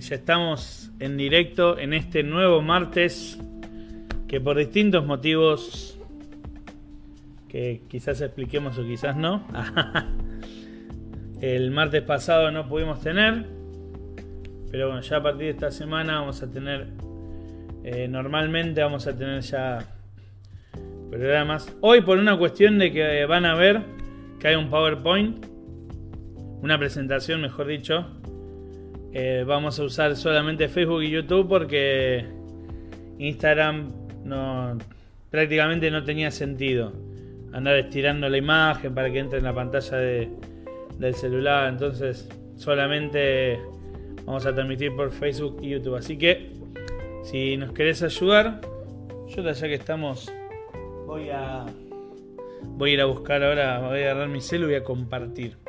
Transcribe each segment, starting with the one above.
ya estamos en directo en este nuevo martes que por distintos motivos que quizás expliquemos o quizás no, el martes pasado no pudimos tener, pero bueno, ya a partir de esta semana vamos a tener, eh, normalmente vamos a tener ya programas. Hoy por una cuestión de que van a ver que hay un PowerPoint, una presentación mejor dicho, eh, vamos a usar solamente Facebook y YouTube porque Instagram no, prácticamente no tenía sentido andar estirando la imagen para que entre en la pantalla del celular. Entonces solamente vamos a transmitir por Facebook y YouTube. Así que si nos querés ayudar, yo ya que estamos voy a voy a ir a buscar ahora, voy a agarrar mi celular y voy a compartir.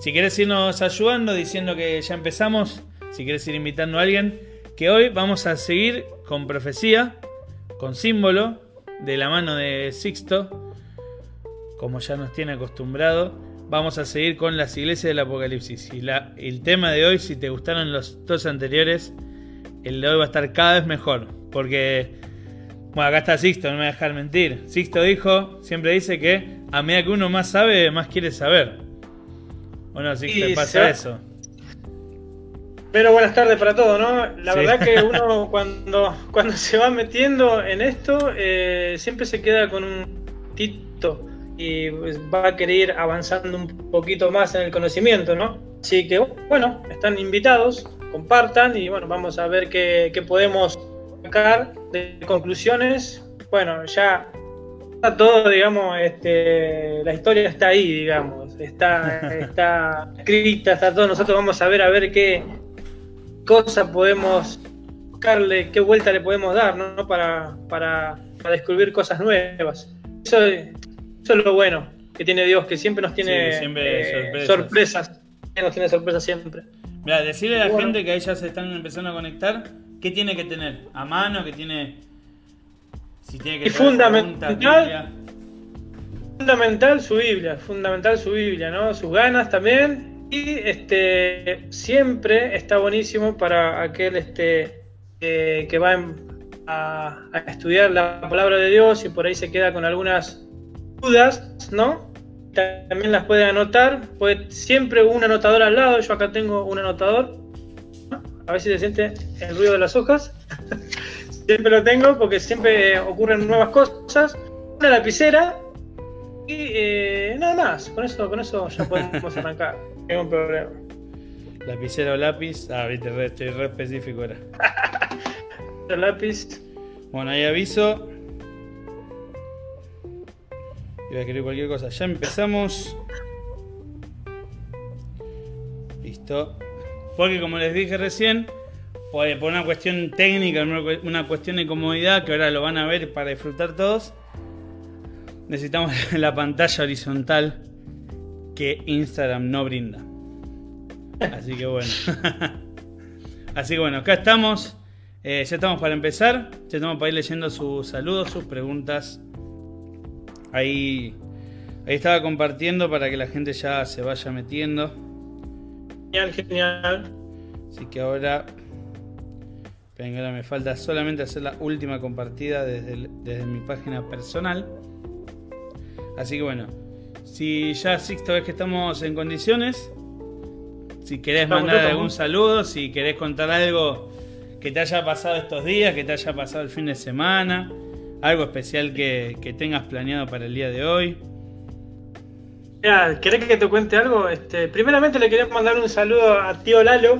Si querés irnos ayudando, diciendo que ya empezamos, si querés ir invitando a alguien, que hoy vamos a seguir con profecía, con símbolo, de la mano de Sixto, como ya nos tiene acostumbrado. Vamos a seguir con las iglesias del Apocalipsis. Y la, el tema de hoy, si te gustaron los dos anteriores, el de hoy va a estar cada vez mejor. Porque, bueno, acá está Sixto, no me voy a dejar mentir. Sixto dijo, siempre dice que a medida que uno más sabe, más quiere saber. Bueno, sí que pasa eso. Pero buenas tardes para todos, ¿no? La verdad que uno cuando, cuando se va metiendo en esto, eh, siempre se queda con un tito y pues, va a querer ir avanzando un poquito más en el conocimiento, ¿no? Así que, bueno, están invitados, compartan y bueno, vamos a ver qué, qué podemos sacar de conclusiones. Bueno, ya está todo, digamos, este, la historia está ahí, digamos, está, está escrita, está todo. Nosotros vamos a ver a ver qué cosa podemos buscarle, qué vuelta le podemos dar, ¿no? Para, para, descubrir cosas nuevas. Eso, eso, es lo bueno que tiene Dios, que siempre nos tiene eh, sorpresas. Nos tiene sorpresas siempre. Mira, decirle a la gente que ahí ya se están empezando a conectar, ¿qué tiene que tener? ¿A mano? ¿Qué tiene? y fundamental, fundamental su Biblia, fundamental su Biblia, ¿no? Sus ganas también. Y este siempre está buenísimo para aquel este eh, que va a, estudiar la palabra de Dios y por ahí se queda con algunas dudas, ¿no? También las puede anotar, siempre un anotador al lado, yo acá tengo un anotador, a ver si se siente el ruido de las hojas. Siempre lo tengo porque siempre ocurren nuevas cosas. Una lapicera y eh, nada más. Con eso, con eso ya podemos arrancar. Ningún problema. Lapicera o lápiz. Ah, viste, re, estoy re específico ahora. lápiz. Bueno, ahí aviso. Voy a querer cualquier cosa. Ya empezamos. Listo. Porque como les dije recién, por, una cuestión técnica, una cuestión de comodidad, que ahora lo van a ver para disfrutar todos, necesitamos la pantalla horizontal que Instagram no brinda. Así que bueno. Así que bueno, acá estamos. Eh, ya estamos para empezar. Ya estamos para ir leyendo sus saludos, sus preguntas. Ahí, ahí estaba compartiendo para que la gente ya se vaya metiendo. Genial, genial. Así que ahora Venga, me falta solamente hacer la última compartida desde, desde mi página personal. Así que bueno, si ya Sixto ves que estamos en condiciones, si querés mandar algún saludo, si querés contar algo que te haya pasado estos días, que te haya pasado el fin de semana, algo especial que, tengas planeado para el día de hoy. Ya, ¿querés que te cuente algo? Este, primeramente le quería mandar un saludo a tío Lalo,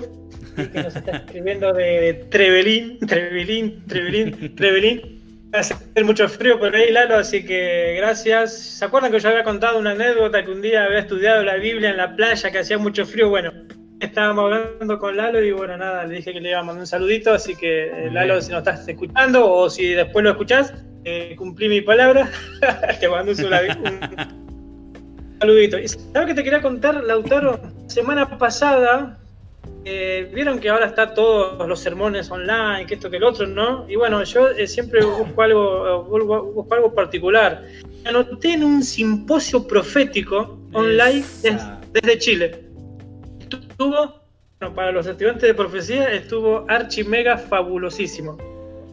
que nos está escribiendo de Trevelín, Trevelín, Trevelín, Trevelín. Hace mucho frío por ahí, Lalo, así que gracias. ¿Se acuerdan que yo había contado una anécdota que un día había estudiado la Biblia en la playa, que hacía mucho frío? Bueno, estábamos hablando con Lalo y bueno, nada, le dije que le iba a mandar un saludito, así que eh, Lalo, si nos estás escuchando o si después lo escuchás, eh, cumplí mi palabra, te mando un, saludito. ¿Sabes qué te quería contar, Lautaro? Semana pasada eh, vieron que ahora está todos los sermones online, que esto que el otro, ¿no? Y bueno, yo eh, siempre busco algo, busco algo particular. Anoté en un simposio profético online desde, Chile. Estuvo para los estudiantes de profecía estuvo archi mega fabulosísimo.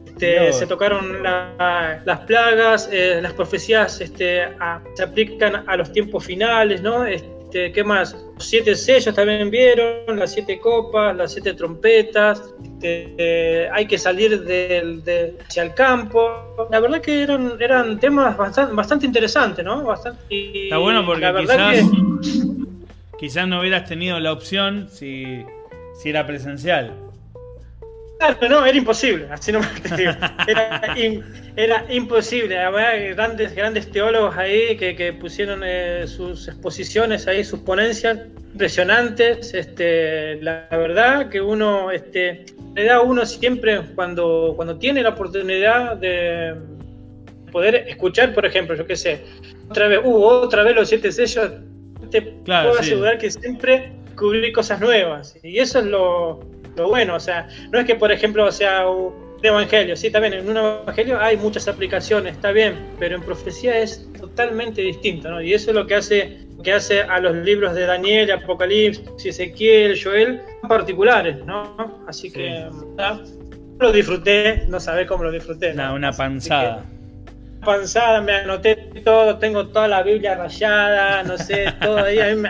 Este, se tocaron las plagas, eh, las profecías este, se aplican a los tiempos finales, ¿no? Este, ¿Qué más? Siete sellos también vieron, las siete copas, las siete trompetas. Este, eh, hay que salir del, hacia el campo. La verdad que eran, eran temas bastante, bastante interesantes, ¿no? Bastante, Está bueno porque quizás, quizás no hubieras tenido la opción si, si era presencial. Claro, no, era imposible, así no era, era imposible. Había grandes, grandes teólogos ahí que, pusieron eh, sus exposiciones ahí, sus ponencias impresionantes. Este, la, verdad que uno este, le da a uno siempre cuando, cuando tiene la oportunidad de poder escuchar, por ejemplo, yo qué sé, otra vez, uh, otra vez los siete sellos, te puedo asegurar que siempre cubrí cosas nuevas. Y eso es lo lo bueno, o sea, no es que por ejemplo o sea un evangelio, sí, también en un evangelio hay muchas aplicaciones, está bien, pero en profecía es totalmente distinto, ¿no? Y eso es lo que hace, que hace a los libros de Daniel, Apocalipsis, Ezequiel, Joel, particulares, ¿no? Así que lo disfruté, no sabés cómo lo disfruté. una panzada. panzada, me anoté todo, tengo toda la Biblia rayada, no sé, todo ahí. A mí,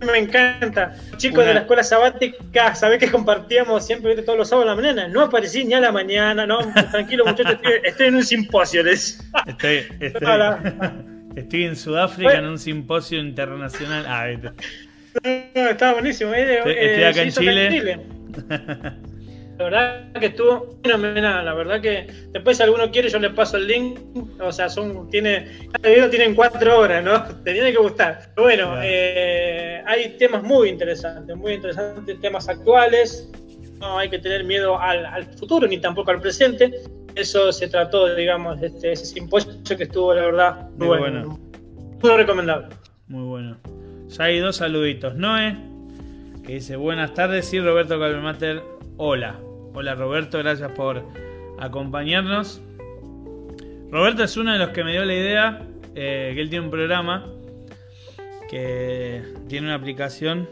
me encanta. Chicos de la escuela sabática, sabés que compartíamos siempre todos los sábados a la mañana. No aparecí ni a la mañana, no, tranquilo muchachos, estoy, en un simposio. Les. Estoy, estoy, en Sudáfrica en un simposio internacional. Ah, no, estaba buenísimo. Eh, estoy, eh, acá en Chile. La verdad que estuvo fenomenal, la verdad que después si alguno quiere yo le paso el link, o sea, son, tiene, cada video tienen cuatro horas, ¿no? Te tiene que gustar. Pero bueno, eh, hay temas muy interesantes, muy interesantes, temas actuales, no hay que tener miedo al, futuro ni tampoco al presente. Eso se trató, digamos, de este, ese simposio que estuvo, la verdad, muy, bueno. Muy recomendable. Muy bueno. Ya hay dos saluditos. Noé, que dice buenas tardes, y Roberto Calvemater, hola. Hola Roberto, gracias por acompañarnos. Roberto es uno de los que me dio la idea, eh, que él tiene un programa que tiene una aplicación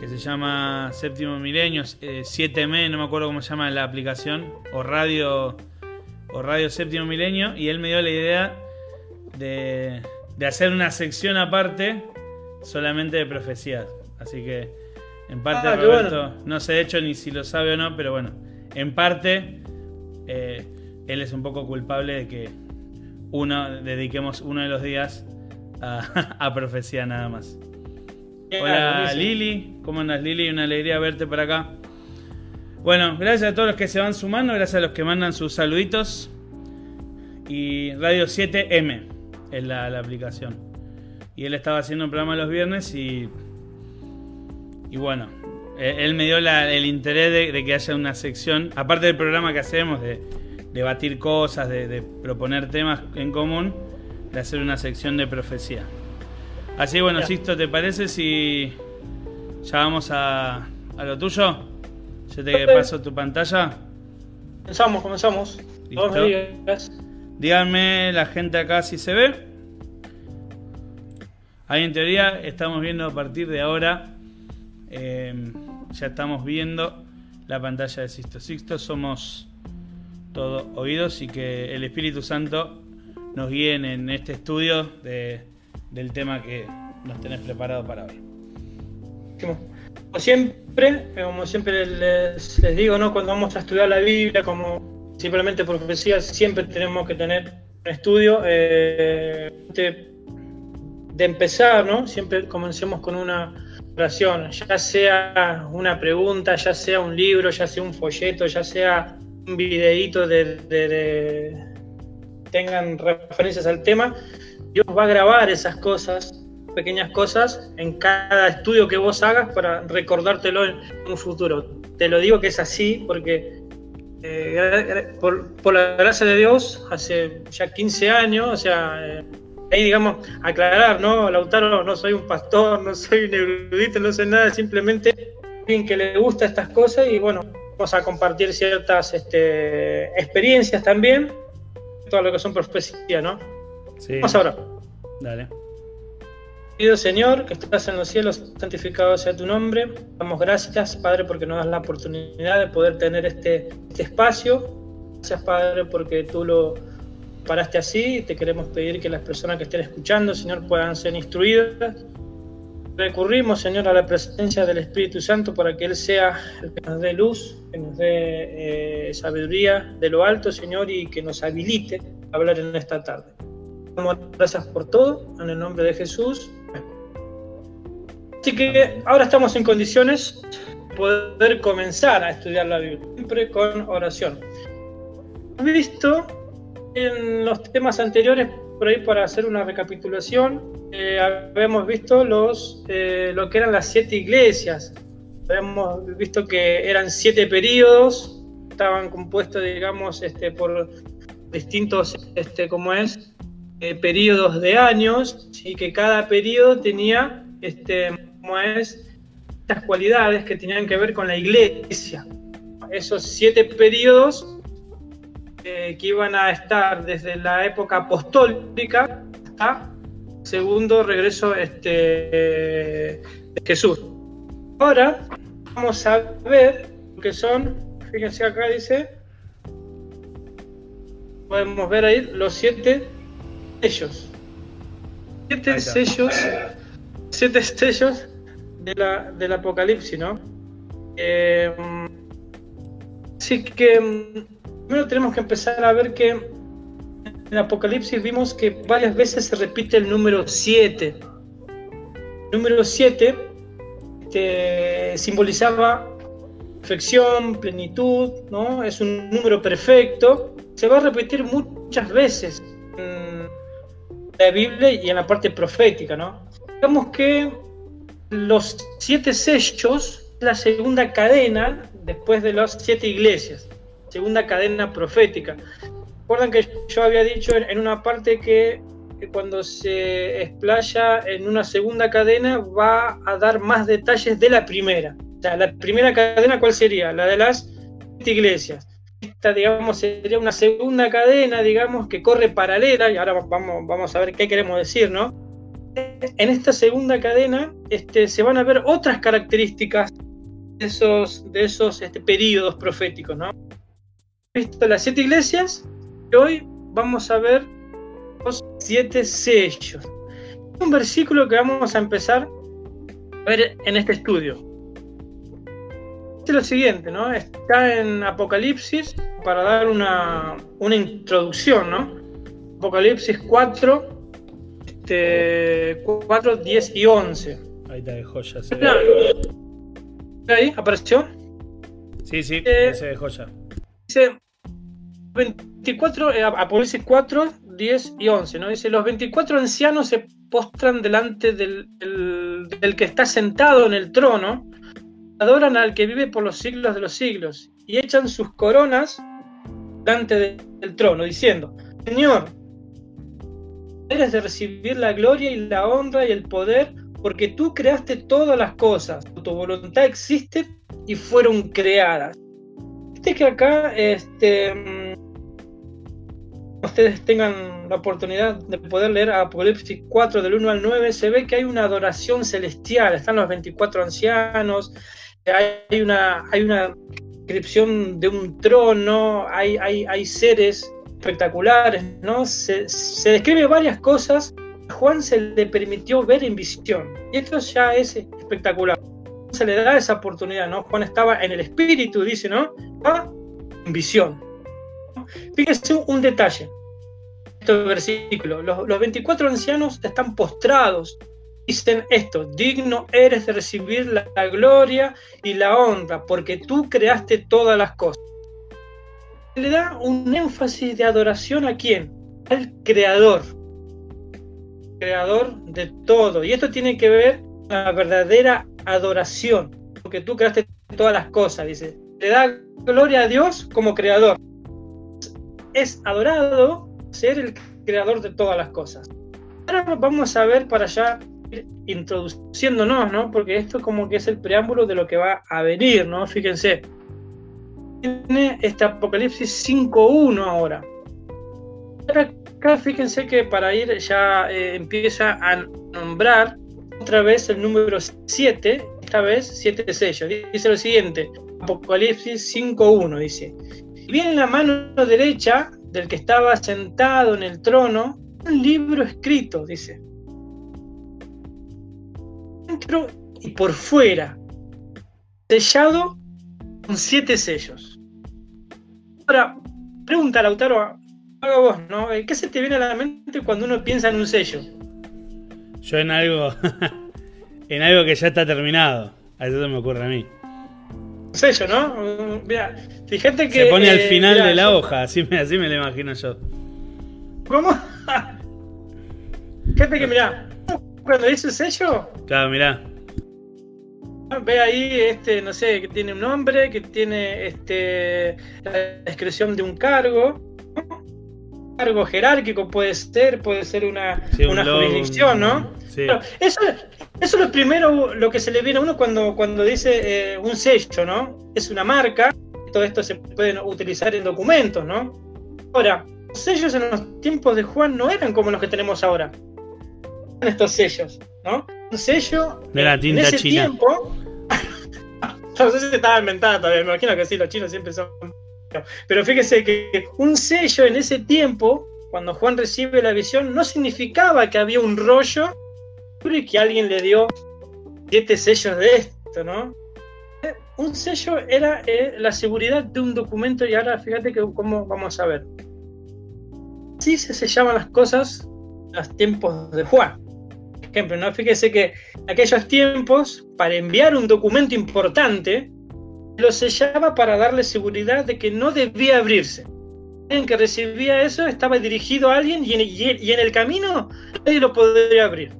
que se llama Séptimo Milenio, 7M, eh, no me acuerdo cómo se llama la aplicación, o Radio, o Radio Séptimo Milenio, y él me dio la idea de, de hacer una sección aparte solamente de profecías. Así que en parte, ah, Roberto, no sé de hecho ni si lo sabe o no, pero bueno, en parte eh, él es un poco culpable de que uno dediquemos uno de los días a, profecía nada más. Hola Lili, ¿cómo andas Lili? Una alegría verte por acá. Bueno, gracias a todos los que se van sumando, gracias a los que mandan sus saluditos. Y Radio 7M es la, la aplicación. Y él estaba haciendo un programa los viernes y y bueno, eh, él me dio el interés de, que haya una sección, aparte del programa que hacemos, de debatir cosas, de, proponer temas en común, de hacer una sección de profecía. Así bueno, Sisto, ¿te parece si ya vamos a, a lo tuyo? Yo te paso tu pantalla. Comenzamos, comenzamos. Díganme la gente acá si se ve. Ahí en teoría estamos viendo a partir de ahora Em, ya estamos viendo la pantalla de Sixto. Sixto somos todo oídos y que el Espíritu Santo nos guíe en este estudio del tema que nos tenés preparado para hoy. Como siempre, como siempre les, digo, ¿no? cuando vamos a estudiar la Biblia, como simplemente profecía, siempre tenemos que tener un estudio. Eh, de, de empezar, ¿no? Siempre comencemos con una ya sea una pregunta, ya sea un libro, ya sea un folleto, ya sea un videíto de, tengan referencias al tema, Dios va a grabar esas cosas, pequeñas cosas, en cada estudio que vos hagas para recordártelo en un futuro. Te lo digo que es así porque eh, por, la gracia de Dios, hace ya 15 años, o sea, eh, ahí, digamos, aclarar, ¿no? Lautaro, no soy un pastor, no soy un erudito, no sé nada, simplemente alguien que le gusta estas cosas y bueno, vamos a compartir ciertas este, experiencias también, todo lo que son profecías, ¿no? Sí. Vamos ahora. Dale. Querido Señor, que estás en los cielos, santificado sea tu nombre. Damos gracias, Padre, porque nos das la oportunidad de poder tener este, este espacio. Gracias, Padre, porque tú lo paraste así te queremos pedir que las personas que estén escuchando, Señor, puedan ser instruidas. Recurrimos, Señor, a la presencia del Espíritu Santo para que Él sea el que nos dé luz, que nos dé eh, sabiduría de lo alto, Señor, y que nos habilite a hablar en esta tarde. Damos gracias por todo, en el nombre de Jesús. Así que ahora estamos en condiciones de poder comenzar a estudiar la Biblia, siempre con oración. Visto en los temas anteriores, por ahí para hacer una recapitulación, eh, habíamos visto los, eh, lo que eran las siete iglesias. Habíamos visto que eran siete periodos, estaban compuestos, digamos, este, por distintos, este, como es, eh, periodos de años, y que cada periodo tenía este, como es, estas cualidades que tenían que ver con la iglesia. Esos siete periodos eh, que iban a estar desde la época apostólica hasta segundo regreso este, de Jesús. Ahora vamos a ver lo que son, fíjense acá dice, podemos ver ahí los siete sellos. Siete sellos, siete sellos del apocalipsis, ¿no? Eh, así que mm, primero tenemos que empezar a ver que en apocalipsis vimos que varias veces se repite el número 7. número 7 este, simbolizaba perfección, plenitud, ¿no? Es un número perfecto. Se va a repetir muchas veces en la Biblia y en la parte profética, ¿no? Digamos que los siete sellos la segunda cadena después de las siete iglesias, segunda cadena profética. Recuerdan que yo había dicho en una parte que, cuando se explaya en una segunda cadena va a dar más detalles de la primera. O sea, la primera cadena, ¿cuál sería? La de las iglesias. Esta, digamos, sería una segunda cadena, digamos, que corre paralela, y ahora vamos, vamos a ver qué queremos decir, ¿no? en esta segunda cadena este, se van a ver otras características de esos, de esos este, periodos proféticos. ¿no? Visto las siete iglesias y hoy vamos a ver los siete sellos. Un versículo que vamos a empezar a ver en este estudio. Es lo siguiente, ¿no? Está en Apocalipsis para dar una, una introducción, ¿no? Apocalipsis 4, 4, 10 y 11. Ahí está de joya. Se ¿Ahí apareció? Sí, sí, eh, ese de joya. Dice 24, eh, Apocalipsis 4, 10 y 11, ¿no? Dice, los 24 ancianos se postran delante del, que está sentado en el trono, adoran al que vive por los siglos de los siglos, y echan sus coronas delante del trono, diciendo, Señor, eres de recibir la gloria y la honra y el poder, porque tú creaste todas las cosas, tu voluntad existe y fueron creadas. Este que acá, este, ustedes tengan la oportunidad de poder leer Apocalipsis 4 del 1 al 9, se ve que hay una adoración celestial, están los 24 ancianos, hay una, hay una descripción de un trono, hay, hay, hay seres espectaculares, ¿no? Se, se describe varias cosas a Juan se le permitió ver en visión. Y esto ya es espectacular. Se le da esa oportunidad, ¿no? Juan estaba en el espíritu, dice, ¿no? Va en visión. Fíjense un, detalle. Este versículo. Los, los 24 ancianos están postrados. Dicen esto, digno eres de recibir la gloria y la honra, porque tú creaste todas las cosas le da un énfasis de adoración a quién? Al creador. Creador de todo. Y esto tiene que ver con la verdadera adoración. Porque tú creaste todas las cosas, dice. Le da gloria a Dios como creador. Es adorado ser el creador de todas las cosas. Ahora vamos a ver para allá introduciéndonos, ¿no? Porque esto como que es el preámbulo de lo que va a venir, ¿no? Fíjense tiene este Apocalipsis 5.1 ahora. Acá fíjense que para ir ya eh, empieza a nombrar otra vez el número 7, esta vez 7 sellos. Dice lo siguiente, Apocalipsis 5.1 dice, y vi en la mano derecha del que estaba sentado en el trono un libro escrito, dice, dentro y por fuera, sellado con siete sellos. Ahora, pregunta Lautaro, haga vos, ¿no? ¿Qué se te viene a la mente cuando uno piensa en un sello? Yo en algo, en algo que ya está terminado. A eso me ocurre a mí. Un sello, ¿no? Mira, fíjate que. Se pone al final de la hoja, así me, así me lo imagino yo. ¿Cómo? fíjate que, mira, cuando dice sello. Claro, mirá. Ve ahí, este, no sé, que tiene un nombre, que tiene este, la descripción de un cargo. Cargo jerárquico puede ser, puede ser una, una jurisdicción, ¿no? Sí. eso, eso es lo primero, lo que se le viene a uno cuando, cuando dice eh, un sello, ¿no? Es una marca, todo esto se puede utilizar en documentos, ¿no? Ahora, los sellos en los tiempos de Juan no eran como los que tenemos ahora. Estos sellos, ¿no? Un sello de la tinta en ese china. tiempo no sé si estaba inventada todavía, me imagino que sí, los chinos siempre son. Pero fíjese que un sello en ese tiempo, cuando Juan recibe la visión, no significaba que había un rollo y que alguien le dio siete sellos de esto, ¿no? Un sello era eh, la seguridad de un documento y ahora fíjate que cómo vamos a ver. Así se sellaban las cosas en los tiempos de Juan ejemplo, ¿no? Fíjese que en aquellos tiempos, para enviar un documento importante, lo sellaba para darle seguridad de que no debía abrirse. En que recibía eso estaba dirigido a alguien y en, el camino nadie lo podría abrir.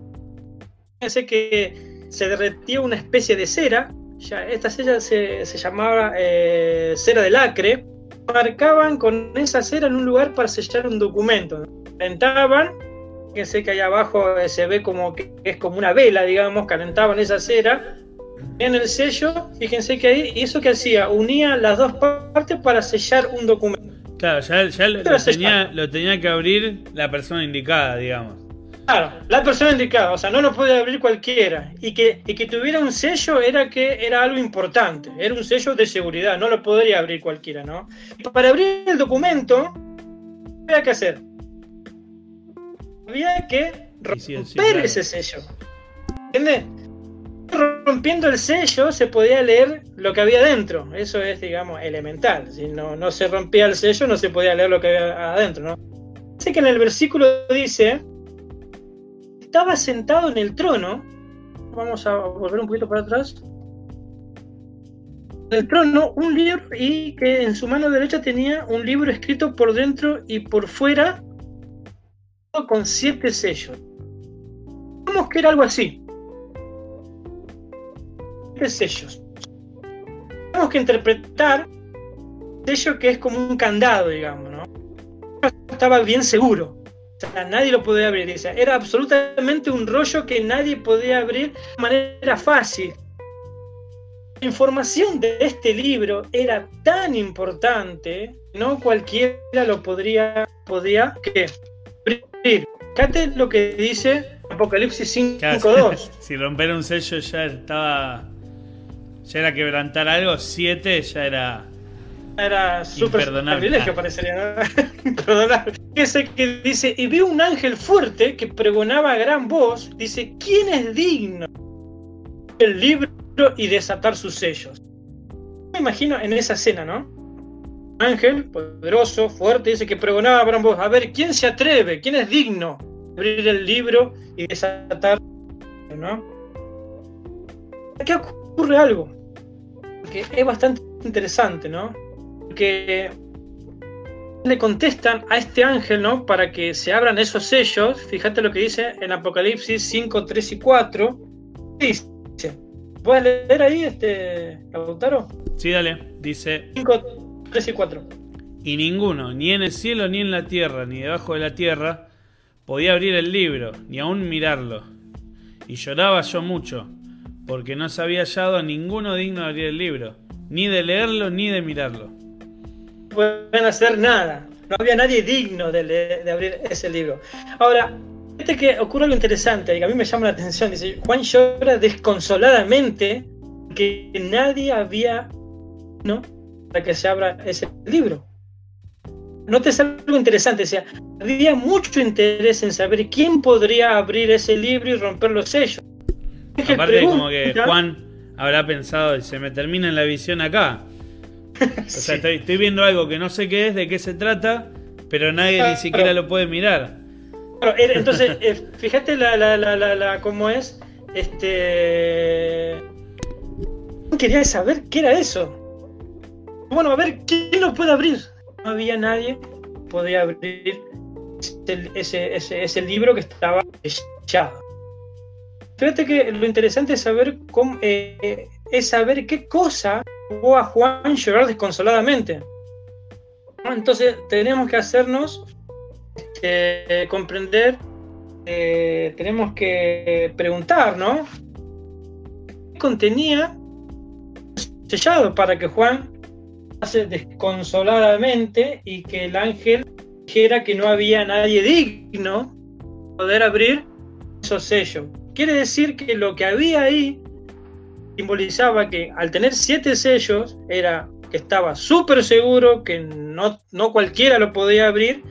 Fíjense que se derretía una especie de cera, ya, esta cera se, llamaba eh, cera de lacre, marcaban con esa cera en un lugar para sellar un documento. Calentaban fíjense que ahí abajo eh, se ve como que es como una vela, digamos, calentaban esa cera. En el sello, fíjense que ahí, ¿y eso que hacía? Unía las dos partes para sellar un documento. Claro, ya, lo, tenía, que abrir la persona indicada, digamos. Claro, la persona indicada, o sea, no lo podía abrir cualquiera. Y que, y que tuviera un sello era que era algo importante, era un sello de seguridad, no lo podría abrir cualquiera, ¿no? para abrir el documento, ¿qué había que hacer? había que romper ese sello. ¿Entiendes? Rompiendo el sello se podía leer lo que había dentro. Eso es, digamos, elemental. Si no, no se rompía el sello, no se podía leer lo que había adentro, ¿no? Así que en el versículo dice, estaba sentado en el trono. Vamos a volver un poquito para atrás. En el trono un libro y que en su mano derecha tenía un libro escrito por dentro y por fuera con siete sellos. Vamos que era algo así. Sellos. Tenemos que interpretar sello que es como un candado, digamos, ¿no? Estaba bien seguro. O sea, nadie lo podía abrir. era absolutamente un rollo que nadie podía abrir de manera fácil. La información de este libro era tan importante, no cualquiera lo podría, podía que Fíjate lo que dice Apocalipsis 5.2. si romper un sello ya estaba. Ya era quebrantar algo, 7 ya era. Era súper privilegio, parecería. Imperdonable. Ese que dice: Y vi un ángel fuerte que pregonaba a gran voz. Dice: ¿Quién es digno el libro y desatar sus sellos? Me imagino en esa escena, ¿no? ángel poderoso, fuerte, dice que pregonaba a voz, a ver, ¿quién se atreve? ¿Quién es digno de abrir el libro y desatar? ¿no? Aquí ocurre algo, que es bastante interesante, ¿no? Porque le contestan a este ángel, ¿no? Para que se abran esos sellos. Fíjate lo que dice en Apocalipsis 5, 3 y 4. Dice, ¿puedes leer ahí, este, Lautaro? Sí, dale. Dice... 5, 3 y 4. Y ninguno, ni en el cielo, ni en la tierra, ni debajo de la tierra, podía abrir el libro, ni aún mirarlo. Y lloraba yo mucho, porque no se había hallado a ninguno digno de abrir el libro, ni de leerlo, ni de mirarlo. No pueden hacer nada. No había nadie digno de, de abrir ese libro. Ahora, Fíjate que ocurre algo interesante, que a mí me llama la atención. Dice, Juan llora desconsoladamente que nadie había, ¿no? Para que se abra ese libro. Notes algo interesante, o sea, había mucho interés en saber quién podría abrir ese libro y romper los sellos. Aparte, como que Juan habrá pensado, se me termina la visión acá. O sea, estoy, viendo algo que no sé qué es, de qué se trata, pero nadie ni siquiera lo puede mirar. entonces, eh, fíjate la, la, la, la, cómo es. Este. Quería saber qué era eso. Bueno, a ver, ¿quién lo puede abrir? No había nadie que podía abrir ese, ese, ese libro que estaba sellado. Fíjate que lo interesante es saber cómo, eh, es saber qué cosa llevó a Juan llorar desconsoladamente. Entonces tenemos que hacernos este, comprender, eh, tenemos que preguntar, ¿no? ¿Qué contenía sellado para que Juan hace desconsoladamente y que el ángel dijera que no había nadie digno de poder abrir esos sellos? Quiere decir que lo que había ahí simbolizaba que al tener siete sellos era que estaba súper seguro que no, no cualquiera lo podía abrir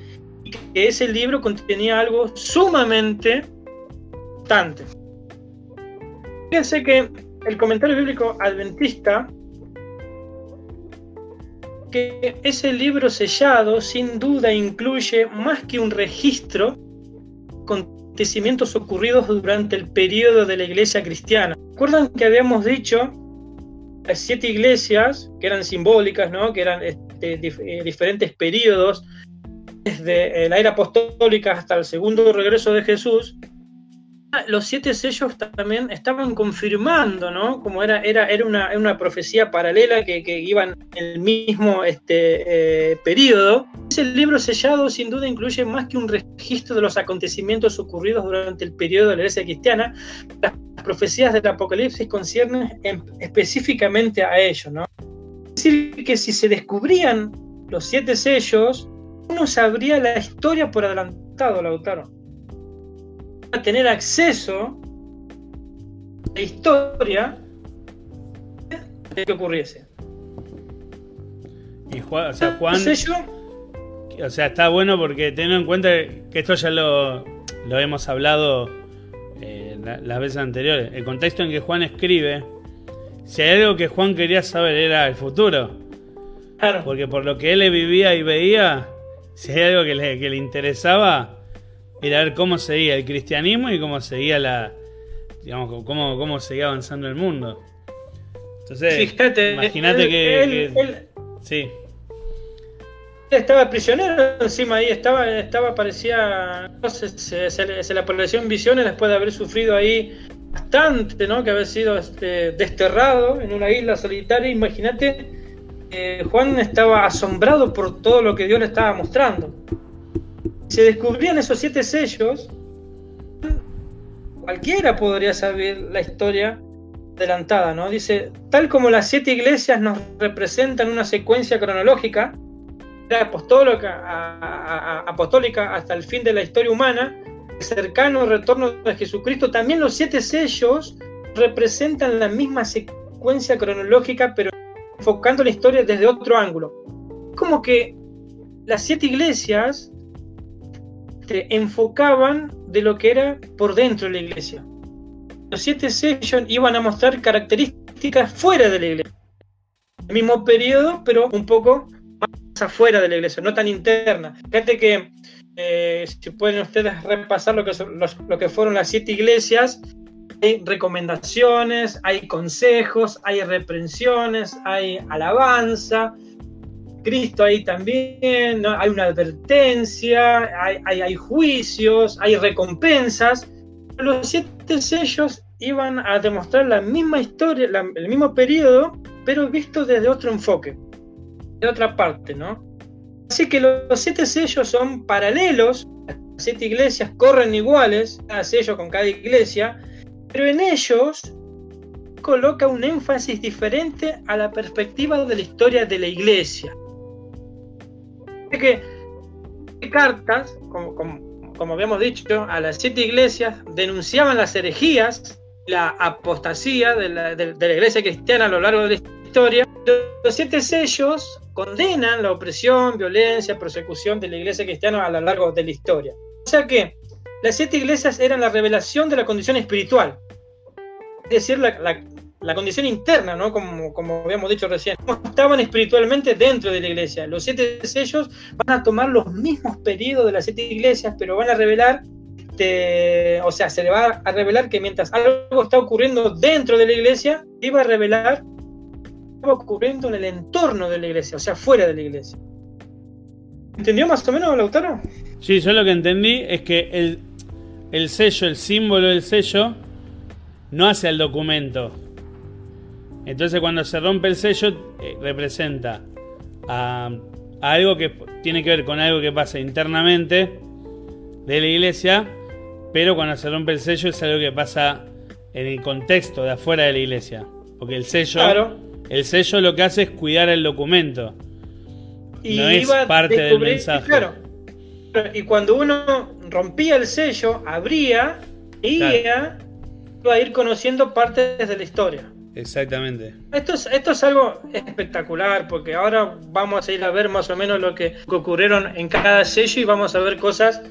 y que ese libro contenía algo sumamente importante. Fíjense que el comentario bíblico adventista que ese libro sellado sin duda incluye más que un registro con ocurridos durante el periodo de la iglesia cristiana. ¿Recuerdan que habíamos dicho las siete iglesias, que eran simbólicas, ¿no? que eran este, eh, diferentes periodos, desde la era apostólica hasta el segundo regreso de Jesús, los siete sellos también estaban confirmando, ¿no? Como era, era, era una, profecía paralela que, que iban en el mismo este, eh, periodo. Ese libro sellado sin duda incluye más que un registro de los acontecimientos ocurridos durante el periodo de la iglesia cristiana. Las profecías del Apocalipsis conciernen específicamente a ellos, ¿no? Es decir, que si se descubrían los siete sellos, uno sabría la historia por adelantado, Lautaro tener acceso a la historia de que ocurriese. Y Juan, o sea, Juan. O sea, está bueno porque teniendo en cuenta que esto ya lo, lo hemos hablado eh, las veces anteriores. El contexto en que Juan escribe, si hay algo que Juan quería saber era el futuro. Claro. Porque por lo que él vivía y veía, si hay algo que le, que le interesaba, era ver cómo seguía el cristianismo y cómo seguía la. digamos, cómo, cómo seguía avanzando el mundo. Entonces, imagínate que, él, Sí. Estaba prisionero encima ahí, estaba, estaba parecía. No sé, se, se, le apareció en visiones después de haber sufrido ahí bastante, ¿no? Que haber sido este, desterrado en una isla solitaria. Imagínate, eh, Juan estaba asombrado por todo lo que Dios le estaba mostrando se descubrían esos siete sellos, cualquiera podría saber la historia adelantada, ¿no? Dice, tal como las siete iglesias nos representan una secuencia cronológica, apostólica, apostólica hasta el fin de la historia humana, el cercano retorno de Jesucristo, también los siete sellos representan la misma secuencia cronológica, pero enfocando la historia desde otro ángulo. Como que las siete iglesias enfocaban de lo que era por dentro de la iglesia. Los siete sellos iban a mostrar características fuera de la iglesia. El mismo periodo, pero un poco más afuera de la iglesia, no tan interna. Fíjate que eh, si pueden ustedes repasar lo que, lo que fueron las siete iglesias, hay recomendaciones, hay consejos, hay reprensiones, hay alabanza, Cristo ahí también, hay una advertencia, hay, juicios, hay recompensas. Los siete sellos iban a demostrar la misma historia, el mismo periodo, pero visto desde otro enfoque, de otra parte, ¿no? Así que los siete sellos son paralelos, las siete iglesias corren iguales, cada sello con cada iglesia, pero en ellos coloca un énfasis diferente a la perspectiva de la historia de la iglesia que, cartas, como, como habíamos dicho, a las siete iglesias, denunciaban las herejías, la apostasía de la, de la iglesia cristiana a lo largo de la historia. Los siete sellos condenan la opresión, violencia, persecución de la iglesia cristiana a lo largo de la historia. O sea que las siete iglesias eran la revelación de la condición espiritual, es decir, la, condición interna, ¿no? Como, como habíamos dicho recién. Estaban espiritualmente dentro de la iglesia. Los siete sellos van a tomar los mismos periodos de las siete iglesias, pero van a revelar este, o sea, se le va a revelar que mientras algo está ocurriendo dentro de la iglesia, iba a revelar ocurriendo en el entorno de la iglesia, o sea, fuera de la iglesia. ¿Entendió más o menos, Lautaro? Sí, yo lo que entendí es que el, el sello, el símbolo del sello, no hace al documento. Entonces cuando se rompe el sello, eh, representa a, algo que tiene que ver con algo que pasa internamente de la iglesia, pero cuando se rompe el sello es algo que pasa en el contexto de afuera de la iglesia. Porque el sello claro. El sello lo que hace es cuidar el documento. Y no es parte del mensaje. Claro. Y cuando uno rompía el sello, abría, iba a ir conociendo partes de la historia. Exactamente. Esto es, es algo espectacular porque ahora vamos a ir a ver más o menos lo que, ocurrieron en cada sello y vamos a ver cosas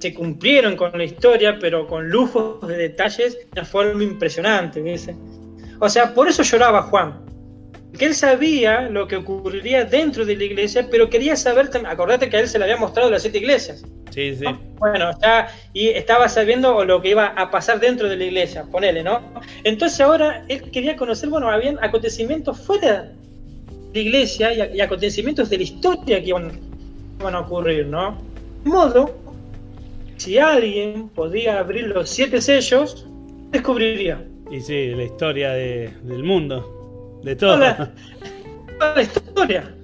que cumplieron con la historia, pero con lujos de detalles de una forma impresionante. O sea, por eso lloraba Juan que él sabía lo que ocurriría dentro de la iglesia, pero quería saber, acordate que a él se le había mostrado las siete iglesias. Sí, sí. Bueno, está, y estaba sabiendo lo que iba a pasar dentro de la iglesia, ponele, ¿no? Entonces ahora él quería conocer, bueno, habían acontecimientos fuera de la iglesia y, acontecimientos de la historia que iban, a ocurrir, ¿no? De modo, si alguien podía abrir los siete sellos, descubriría. Y sí, la historia del mundo de todo. Toda la, historia.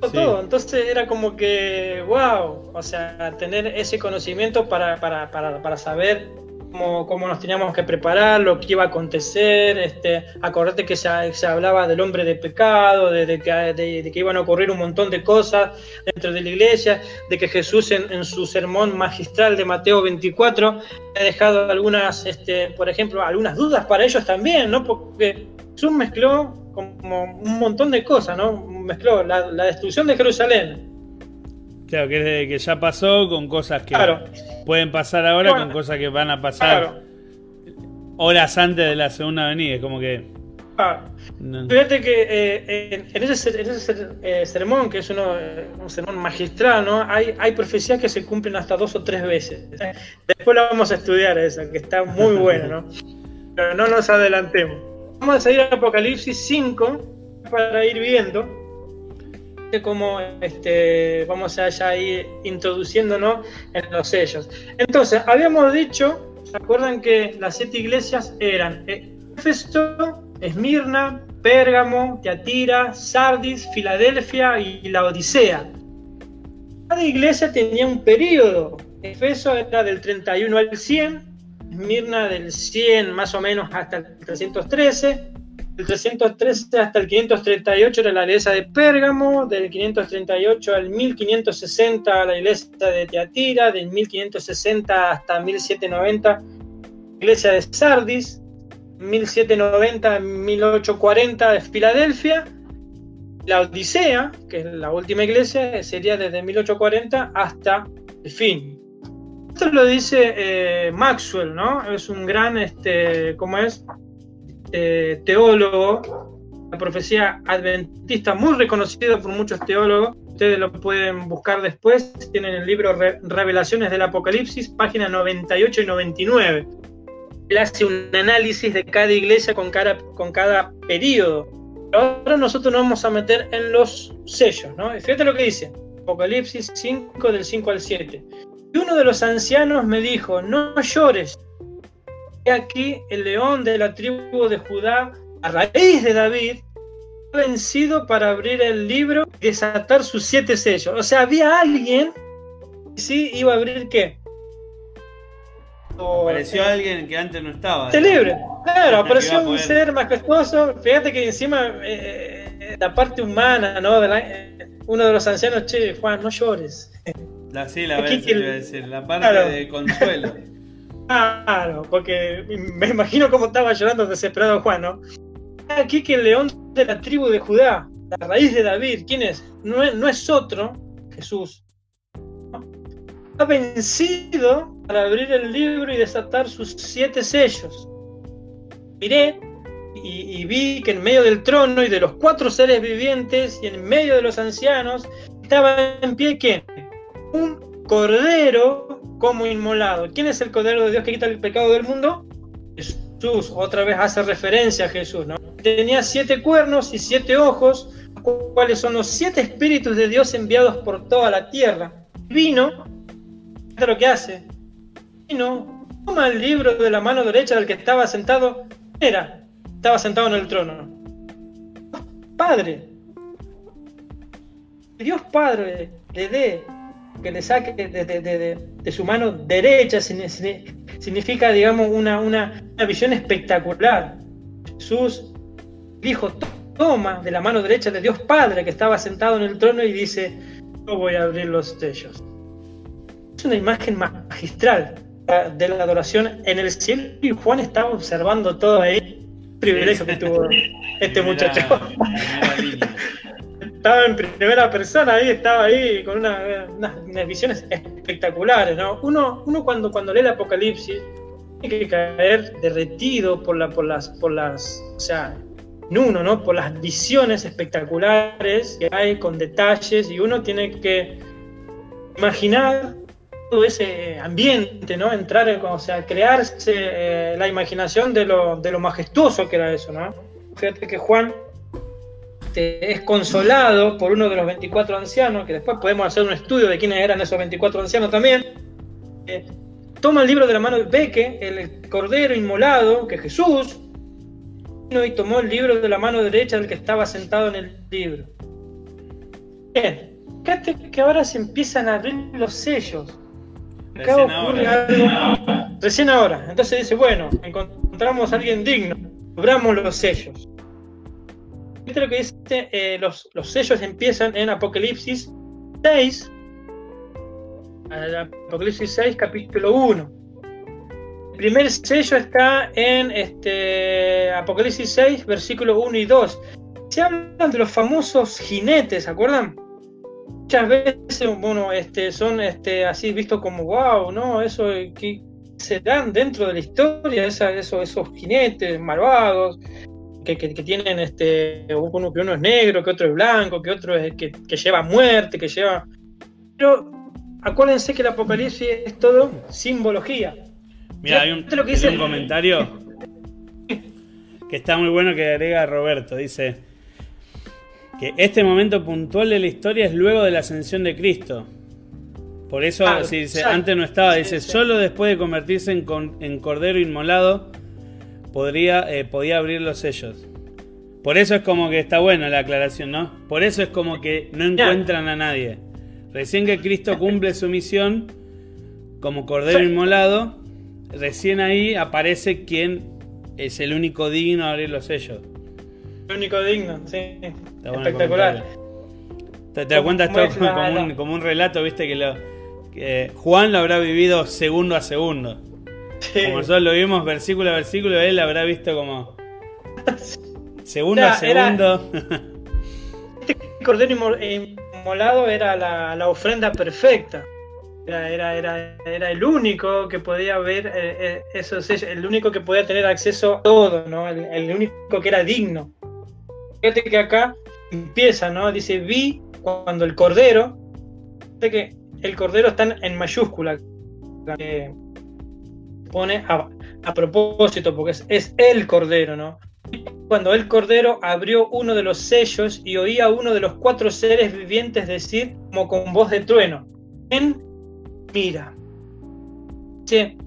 Todo. Entonces era como que, wow, o sea, tener ese conocimiento para, para, para, para saber cómo, cómo, nos teníamos que preparar, lo que iba a acontecer, este, acordate que se, se hablaba del hombre de pecado, de, que, de, que, iban a ocurrir un montón de cosas dentro de la iglesia, de que Jesús en, en su sermón magistral de Mateo 24 ha dejado algunas, este, por ejemplo, algunas dudas para ellos también, ¿no? Porque Jesús mezcló como un montón de cosas, ¿no? Mezcló la, destrucción de Jerusalén. Claro, que, que, ya pasó con cosas que pueden pasar ahora, con cosas que van a pasar horas antes de la segunda venida. Es como que. Fíjate que eh, en, ese, eh, sermón, que es uno, eh, un sermón magistral, ¿no? Hay, hay profecías que se cumplen hasta dos o tres veces. Después la vamos a estudiar esa, que está muy buena, ¿no? Pero no nos adelantemos. Vamos a ir a Apocalipsis 5 para ir viendo cómo este, vamos a ya ir introduciéndonos en los sellos. Entonces, habíamos dicho, ¿se acuerdan que las siete iglesias eran Éfeso, Esmirna, Pérgamo, Teatira, Sardis, Filadelfia y la Odisea? Cada iglesia tenía un periodo. Efeso era del 31 al 100, Mirna del 100 más o menos hasta el 313, del 313 hasta el 538 era la iglesia de Pérgamo, del 538 al 1560 la iglesia de Teatira, del 1560 hasta 1790 la iglesia de Sardis, 1790 1840 de Filadelfia, la Odisea, que es la última iglesia, sería desde 1840 hasta el fin, esto lo dice eh, Maxwell, ¿no? Es un gran, este, ¿cómo es? Eh, teólogo, la profecía adventista, muy reconocido por muchos teólogos. Ustedes lo pueden buscar después. Tienen el libro Revelaciones del Apocalipsis, páginas 98 y 99. Él hace un análisis de cada iglesia con cada, con cada periodo. Ahora nosotros nos vamos a meter en los sellos, ¿no? Fíjate lo que dice. Apocalipsis 5 del 5 al 7. Y uno de los ancianos me dijo, no llores. He aquí el león de la tribu de Judá, a raíz de David, ha vencido para abrir el libro y desatar sus siete sellos. O sea, había alguien que sí iba a abrir qué. Apareció alguien que antes no estaba. Este libre. Claro, apareció un ser majestuoso. Fíjate que encima eh, eh, la parte humana, ¿no? uno de los ancianos, che, Juan, no llores. La, sí, la vez, decir, la parte de consuelo. Claro, porque me imagino cómo estaba llorando desesperado Juan, ¿no? Aquí que el león de la tribu de Judá, la raíz de David, ¿quién es? No es, no es otro, Jesús. Ha vencido para abrir el libro y desatar sus siete sellos. Miré y, vi que en medio del trono y de los cuatro seres vivientes y en medio de los ancianos estaba en pie quién? Un cordero como inmolado. ¿Quién es el cordero de Dios que quita el pecado del mundo? Jesús, otra vez hace referencia a Jesús, ¿no? Tenía siete cuernos y siete ojos, cuáles son los siete espíritus de Dios enviados por toda la tierra. Vino, es lo que hace. Vino, toma el libro de la mano derecha del que estaba sentado, era estaba sentado en el trono. Padre, Dios Padre le dé, que le saque de, su mano derecha, significa, digamos, una, una, visión espectacular. Jesús dijo, toma de la mano derecha de Dios Padre que estaba sentado en el trono y dice, yo voy a abrir los sellos. Es una imagen magistral de la adoración en el cielo y Juan estaba observando todo ahí privilegio que tuvo este muchacho. Estaba en primera persona ahí, estaba ahí con unas, visiones espectaculares, ¿no? Uno, uno cuando, cuando lee el Apocalipsis tiene que caer derretido por, la, por las, por las, o sea, en uno, ¿no? Por las visiones espectaculares que hay con detalles y uno tiene que imaginar todo ese ambiente, ¿no? Entrar, o sea, crearse eh, la imaginación de lo, de lo majestuoso que era eso, ¿no? Fíjate que Juan este, es consolado por uno de los 24 ancianos, que después podemos hacer un estudio de quiénes eran esos 24 ancianos también. Eh, toma el libro de la mano, ve que el cordero inmolado, que Jesús, y tomó el libro de la mano derecha del que estaba sentado en el libro. Bien, fíjate que ahora se empiezan a abrir los sellos. Recién ahora. Recién ahora. Entonces dice, bueno, encontramos a alguien digno, abramos los sellos. Esto lo que dice, eh, los, los, sellos empiezan en Apocalipsis 6, Apocalipsis 6, capítulo 1. El primer sello está en este, Apocalipsis 6, versículos 1 y 2. Se hablan de los famosos jinetes, ¿se acuerdan? muchas veces, bueno, este, son este, así vistos como, wow, ¿no? Eso que se dan dentro de la historia, esa, esos jinetes malvados, que, que, tienen este, uno que uno es negro, que otro es blanco, que otro es que, que lleva muerte, que lleva. Pero acuérdense que el Apocalipsis es todo simbología. Mira, hay un, lo que dice... un comentario que está muy bueno que agrega Roberto. Dice: que este momento puntual de la historia es luego de la ascensión de Cristo. Por eso, si dice, antes no estaba, dice, solo después de convertirse en, en cordero inmolado podría, eh, podía abrir los sellos. Por eso es como que está buena la aclaración, ¿no? Por eso es como que no encuentran a nadie. Recién que Cristo cumple su misión como cordero inmolado, recién ahí aparece quien es el único digno de abrir los sellos. El único digno, sí. Espectacular. Te, das cuenta esto como, un, relato, viste, que, lo, Juan lo habrá vivido segundo a segundo. Como nosotros lo vimos versículo a versículo, él habrá visto como segundo a segundo. este cordero inmolado era la, ofrenda perfecta. Era, era, era, el único que podía ver eh, eh el único que podía tener acceso a todo, ¿no? el único que era digno. Fíjate que acá empieza, ¿no? Dice, vi cuando el cordero, fíjate que el cordero está en mayúscula, pone a, propósito, porque es, el cordero, ¿no? Cuando el cordero abrió uno de los sellos y oía a uno de los cuatro seres vivientes decir, como con voz de trueno, ven, mira. Sí.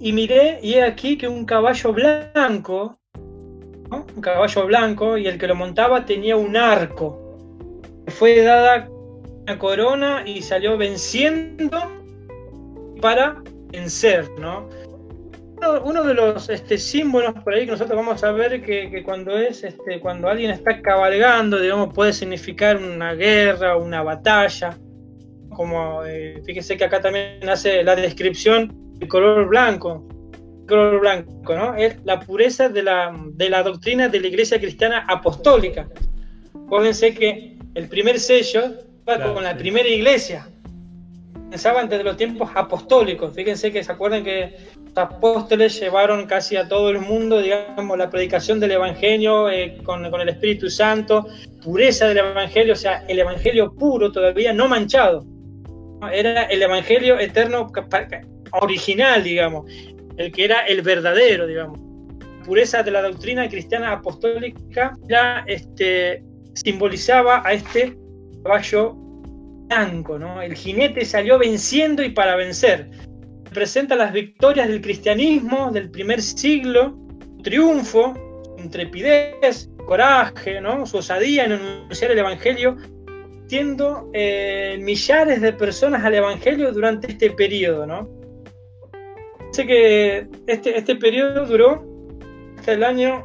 Y, miré, y he aquí que un caballo blanco un caballo blanco, y el que lo montaba tenía un arco. Fue dada una corona y salió venciendo para vencer, ¿no? Uno, de los este, símbolos por ahí que nosotros vamos a ver que, cuando es este, cuando alguien está cabalgando, digamos, puede significar una guerra, una batalla. como eh, fíjese que acá también hace la descripción del color blanco, color blanco, ¿no? Es la pureza de la, de la doctrina de la iglesia cristiana apostólica. Acuérdense que el primer sello va con la primera iglesia. Pensaba antes de los tiempos apostólicos. Fíjense que se acuerdan que los apóstoles llevaron casi a todo el mundo, digamos, la predicación del Evangelio eh, con, con, el Espíritu Santo, pureza del Evangelio, o sea, el Evangelio puro todavía no manchado. Era el Evangelio eterno original, digamos, el que era el verdadero, digamos. pureza de la doctrina cristiana apostólica ya este, simbolizaba a este caballo El jinete salió venciendo y para vencer. Representa las victorias del cristianismo del primer siglo, triunfo, intrepidez, coraje, ¿no? Su osadía en anunciar el Evangelio, tiendo eh, millares de personas al Evangelio durante este periodo, ¿no? Sé que este, este periodo duró hasta el año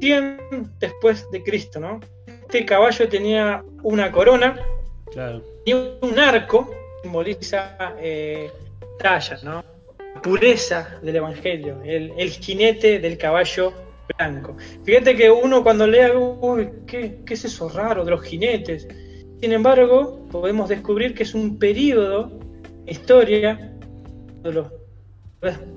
100 después de Cristo, ¿no? Este caballo tenía una corona y un arco, simboliza eh, ¿no? pureza del Evangelio, el, jinete del caballo blanco. Fíjate que uno cuando lee algo, ¿qué, ¿qué, es eso raro de los jinetes? Sin embargo, podemos descubrir que es un periodo, historia, de los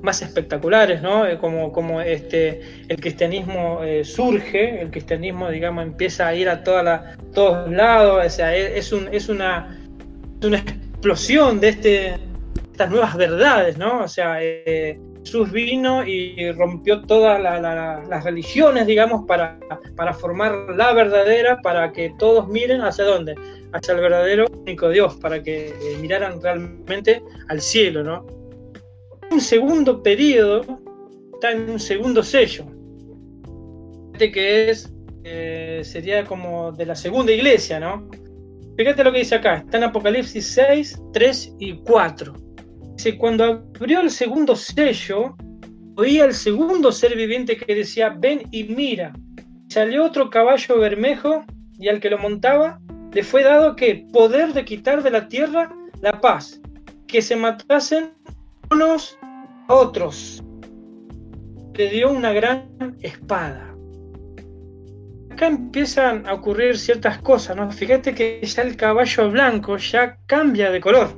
más espectaculares, ¿no? Eh, como, como este, el cristianismo eh, surge, el cristianismo, digamos, empieza a ir a toda la, todos lados, o sea, es, un, es, una, una explosión de este, estas nuevas verdades, ¿no? O sea, eh, Jesús vino y rompió todas las religiones, digamos, para, para formar la verdadera, para que todos miren hacia dónde, hacia el verdadero único Dios, para que miraran realmente al cielo, ¿no? un segundo periodo está en un segundo sello. Este que es, eh, sería como de la segunda iglesia, ¿no? Fíjate lo que dice acá, está en Apocalipsis 6, 3 y 4. Dice, cuando abrió el segundo sello, oía el segundo ser viviente que decía, ven y mira. Salió otro caballo bermejo y al que lo montaba le fue dado que poder de quitar de la tierra la paz, que se matasen unos a otros. Le dio una gran espada. Acá empiezan a ocurrir ciertas cosas, ¿no? Fíjate que ya el caballo blanco ya cambia de color.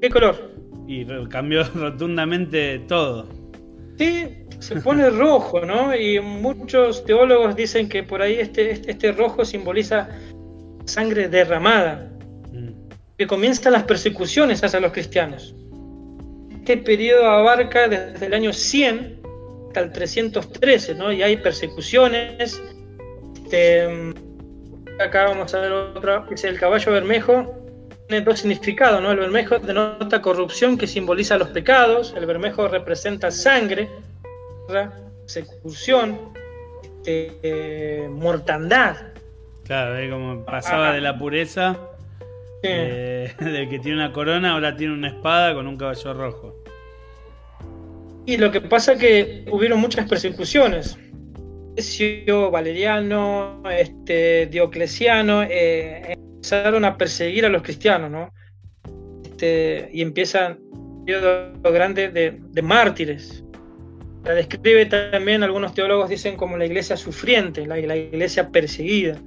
¿Qué color? Y cambió rotundamente todo. Sí, se pone rojo, ¿no? Y muchos teólogos dicen que por ahí este, este, este rojo simboliza sangre derramada. Mm. Que comienzan las persecuciones hacia los cristianos. Este periodo abarca desde el año 100 hasta el 313, ¿no? Y hay persecuciones. Este, acá vamos a ver otro, es el caballo bermejo. Tiene dos significados, ¿no? El bermejo denota corrupción que simboliza los pecados, el bermejo representa sangre, persecución, este, mortandad. Claro, como pasaba de la pureza eh, del que tiene una corona, ahora tiene una espada con un caballo rojo. Y lo que pasa es que hubieron muchas persecuciones. Valeriano, este, Diocleciano, eh, empezaron a perseguir a los cristianos, ¿no? Este, y empiezan un periodo grande de, mártires. La describe también, algunos teólogos dicen como la iglesia sufriente, la, iglesia perseguida.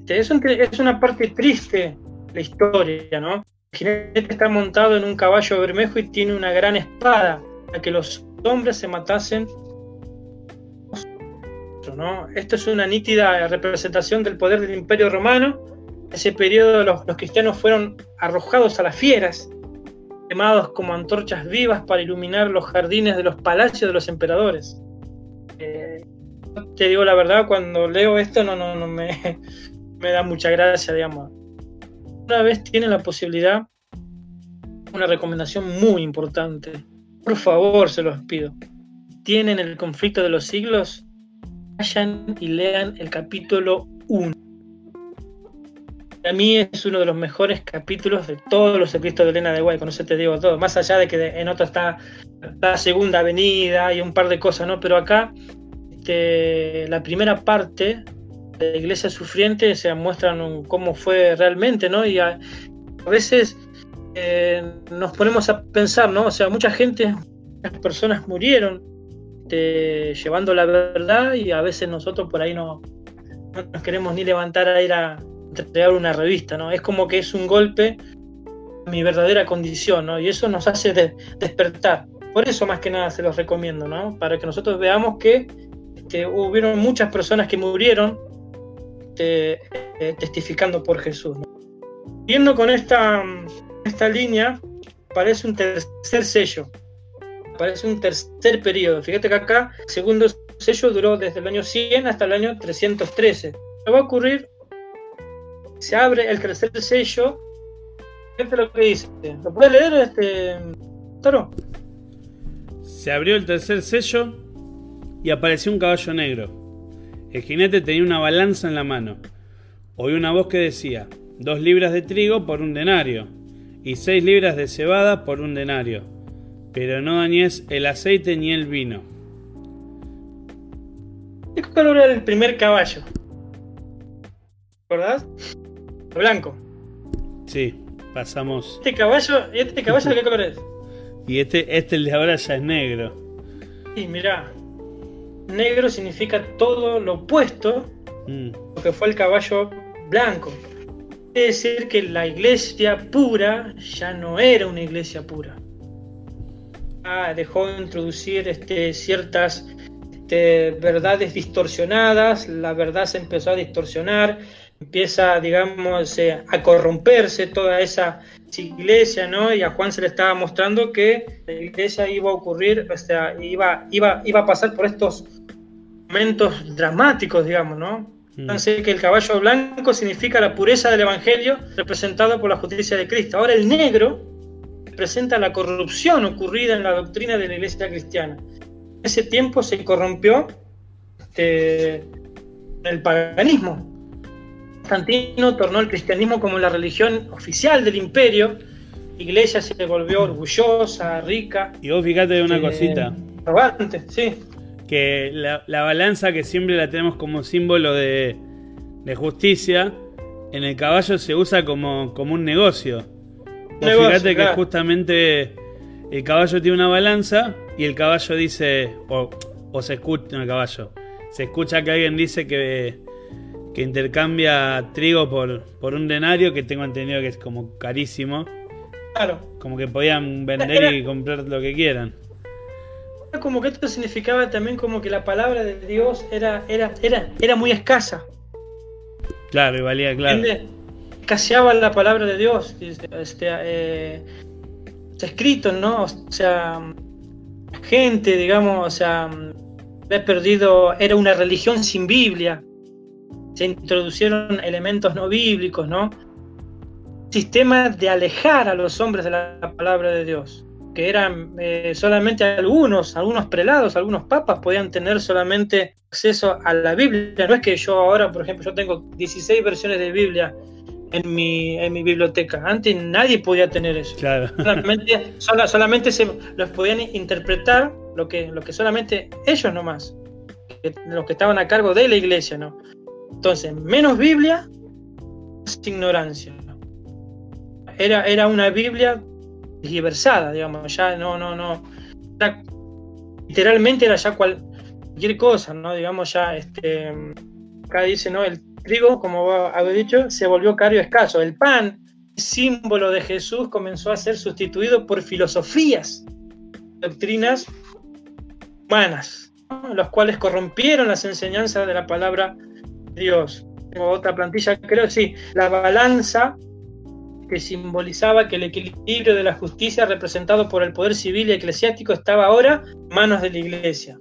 Este, es, una parte triste la historia, ¿no? El jinete está montado en un caballo bermejo y tiene una gran espada para que los hombres se matasen. ¿No? Esto es una nítida representación del poder del Imperio Romano. Ese periodo los, cristianos fueron arrojados a las fieras, quemados como antorchas vivas para iluminar los jardines de los palacios de los emperadores. Eh, te digo la verdad, cuando leo esto no, no, me da mucha gracia, digamos una vez tienen la posibilidad, una recomendación muy importante. Por favor, se los pido. Tienen el conflicto de los siglos, vayan y lean el capítulo 1. Para mí es uno de los mejores capítulos de todos los escritos de Elena de Guay, con eso te digo todo. Más allá de que en otro está la segunda avenida y un par de cosas, ¿no? Pero acá este, la primera parte la iglesia sufriente se muestran cómo fue realmente, ¿no? Y a, veces eh, nos ponemos a pensar, ¿no? O sea, mucha gente, muchas personas murieron este, llevando la verdad y a veces nosotros por ahí no, nos queremos ni levantar a ir a entregar una revista, ¿no? Es como que es un golpe a mi verdadera condición, ¿no? Y eso nos hace despertar. Por eso más que nada se los recomiendo, ¿no? Para que nosotros veamos que, que hubieron muchas personas que murieron este, eh, testificando por Jesús. Viendo con esta, esta línea, parece un tercer sello, parece un tercer periodo. Fíjate que acá el segundo sello duró desde el año 100 hasta el año 313. ¿Qué va a ocurrir? Se abre el tercer sello. Fíjate lo que dice. ¿Lo puedes leer, este, Toro? Se abrió el tercer sello y apareció un caballo negro. El jinete tenía una balanza en la mano. Oí una voz que decía, dos libras de trigo por un denario, y seis libras de cebada por un denario, pero no dañes el aceite ni el vino. ¿Qué color era el primer caballo? ¿Verdad? Blanco. Sí, pasamos. ¿Este caballo, este caballo de qué color es? Y este, este el de ahora ya es negro. Sí, mirá. Negro significa todo lo opuesto mm. lo que fue el caballo blanco. Quiere decir que la iglesia pura ya no era una iglesia pura. Ah, dejó de introducir este, ciertas este, verdades distorsionadas, la verdad se empezó a distorsionar, empieza, digamos, eh, a corromperse toda esa iglesia, ¿no? Y a Juan se le estaba mostrando que la iglesia iba a ocurrir, o sea, iba, iba, iba a pasar por estos momentos dramáticos, digamos, ¿no? Entonces, que el caballo blanco significa la pureza del Evangelio representado por la justicia de Cristo. Ahora el negro representa la corrupción ocurrida en la doctrina de la iglesia cristiana. En ese tiempo se corrompió este, el paganismo. Constantino tornó el cristianismo como la religión oficial del imperio. La iglesia se volvió orgullosa, rica. Y vos fíjate de una cosita. Arrogante, sí que la, balanza que siempre la tenemos como símbolo de, justicia, en el caballo se usa como, como un negocio. Fíjate que justamente el caballo tiene una balanza y el caballo dice, o, o se escucha, el caballo, se escucha que alguien dice que, que intercambia trigo por, por un denario, que tengo entendido que es como carísimo. Claro. Como que podían vender y comprar lo que quieran como que esto significaba también como que la palabra de Dios era, era, era, era muy escasa. Claro, y valía, claro. Escaseaba la palabra de Dios. Este, eh, escrito, ¿no? O sea, gente, digamos, o sea, había perdido, era una religión sin Biblia. Se introducieron elementos no bíblicos, ¿no? Sistema de alejar a los hombres de la palabra de Dios que eran eh, solamente algunos, algunos prelados, algunos papas podían tener solamente acceso a la Biblia. No es que yo ahora, por ejemplo, yo tengo 16 versiones de Biblia en mi, en mi biblioteca. Antes nadie podía tener eso. Solamente, solamente se los podían interpretar lo que, lo que solamente ellos nomás, los que estaban a cargo de la iglesia, ¿no? Entonces, menos Biblia, más ignorancia. Era, era una Biblia diversada, digamos, ya no, no, no. literalmente era ya cualquier cosa, ¿no? Digamos, ya, este, acá dice, ¿no? El trigo, como había dicho, se volvió caro y escaso. El pan, símbolo de Jesús, comenzó a ser sustituido por filosofías, doctrinas humanas, los cuales corrompieron las enseñanzas de la palabra Dios. Tengo otra plantilla, creo, sí, la balanza que simbolizaba que el equilibrio de la justicia representado por el poder civil y eclesiástico estaba ahora en manos de la iglesia.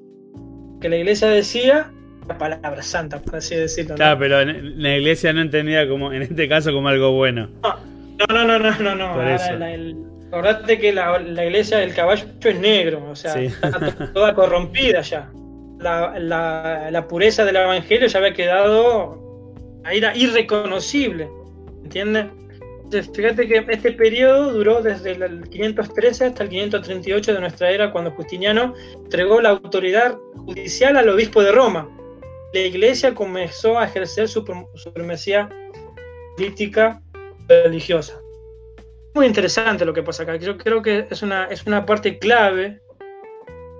Que la iglesia decía la palabra santa, por así decirlo. Claro, pero la iglesia no entendía como, en este caso, como algo bueno. No, no, no, no, no, no. Acordate que la, iglesia del caballo es negro, o sea, está toda corrompida ya. La, la, pureza del evangelio ya había quedado, era irreconocible, ¿entiendes? fíjate que este periodo duró desde el 513 hasta el 538 de nuestra era, cuando Justiniano entregó la autoridad judicial al obispo de Roma. La iglesia comenzó a ejercer su supremacía política religiosa. muy interesante lo que pasa acá. Yo creo que es una, es una parte clave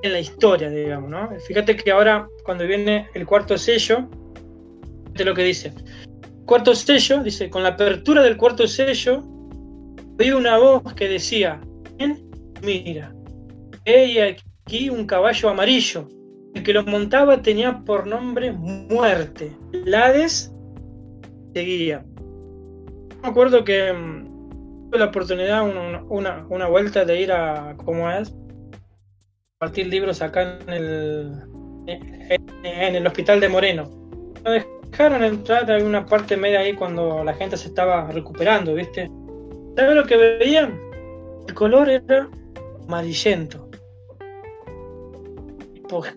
en la historia, digamos, ¿no? Fíjate que ahora, cuando viene el cuarto sello, de lo que dice. Cuarto sello, dice, con la apertura del cuarto sello, oí una voz que decía, mira, hay aquí un caballo amarillo. El que lo montaba tenía por nombre Muerte. Lades seguía. Me acuerdo que mm, tuve la oportunidad, una, una, vuelta de ir a, ¿cómo es? Partir libros acá en el, en el hospital de Moreno. Me dejaron entrar en una parte media ahí cuando la gente se estaba recuperando, ¿viste? ¿Sabes lo que veían? El color era amarillento.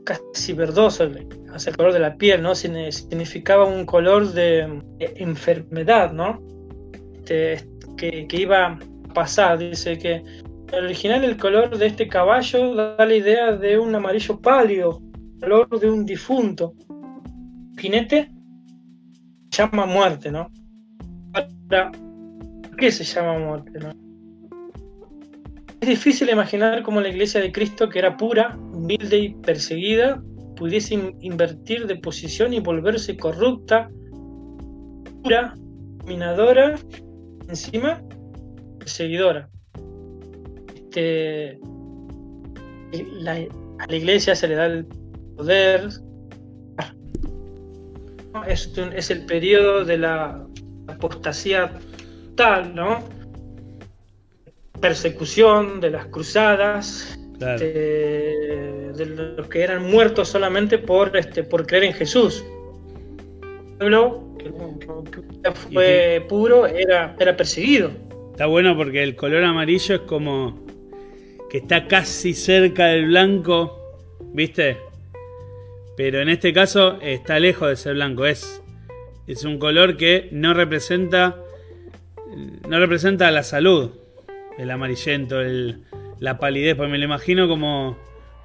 Casi verdoso, hacia el color de la piel, ¿no? Significaba un color de, enfermedad, ¿no? Este, que, que, iba a pasar. Dice que el original el color de este caballo da la idea de un amarillo pálido, color de un difunto. Jinete llama muerte, ¿no? ¿por qué se llama muerte, no? Es difícil imaginar cómo la iglesia de Cristo, que era pura, humilde y perseguida, pudiese invertir de posición y volverse corrupta, pura, minadora, encima, perseguidora. Este, a la iglesia se le da el poder. Es, es el periodo de la apostasía tal, ¿no? Persecución, de las cruzadas, de, los que eran muertos solamente por, este, por creer en Jesús. El pueblo que, fue puro era, era perseguido. Está bueno porque el color amarillo es como que está casi cerca del blanco, ¿viste? Pero en este caso está lejos de ser blanco, es, es un color que no representa, no representa la salud, el amarillento, el, la palidez, pues me lo imagino como,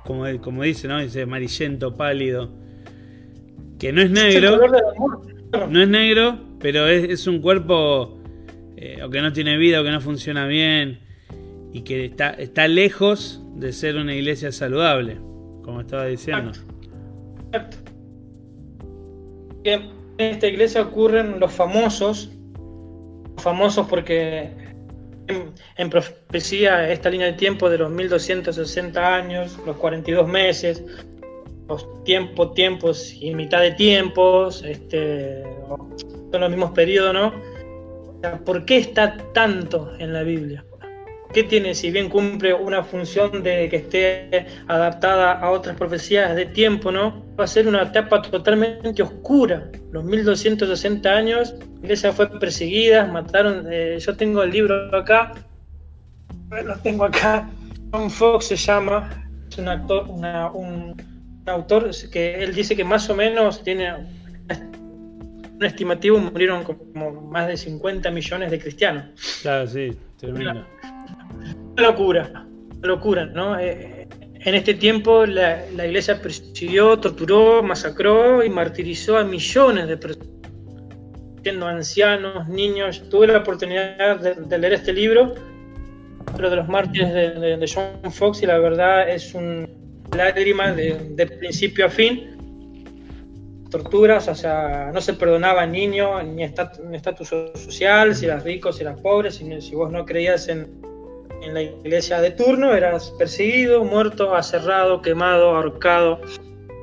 como, como dice, ¿no? Dice amarillento, pálido. Que no es negro. No es negro, pero es, un cuerpo eh, o que no tiene vida o que no funciona bien y que está, está lejos de ser una iglesia saludable, como estaba diciendo. Exacto. En esta iglesia ocurren los famosos, famosos porque en, profecía esta línea de tiempo de los 1260 años, los 42 meses, los tiempos, tiempos y mitad de tiempos, este, son los mismos periodos, ¿no? ¿Por qué está tanto en la Biblia? ¿Qué tiene? Si bien cumple una función de que esté adaptada a otras profecías de tiempo, ¿no? Va a ser una etapa totalmente oscura. Los 1260 años, la iglesia fue perseguida, mataron. Eh, yo tengo el libro acá, lo tengo acá. John Fox se llama, es un actor, un, autor que él dice que más o menos tiene un estimativo, murieron como más de 50 millones de cristianos. Claro, sí, tremendo locura, locura, ¿no? Eh, en este tiempo la, iglesia persiguió, torturó, masacró y martirizó a millones de personas, siendo ancianos, niños. Tuve la oportunidad de, leer este libro, pero de los mártires de, John Fox, y la verdad es un lágrima de, principio a fin. Torturas, o sea, no se perdonaba niño, ni estatus social, si eras rico, si eras pobre, si, si vos no creías en, en la iglesia de turno eras perseguido, muerto, aserrado, quemado, ahorcado,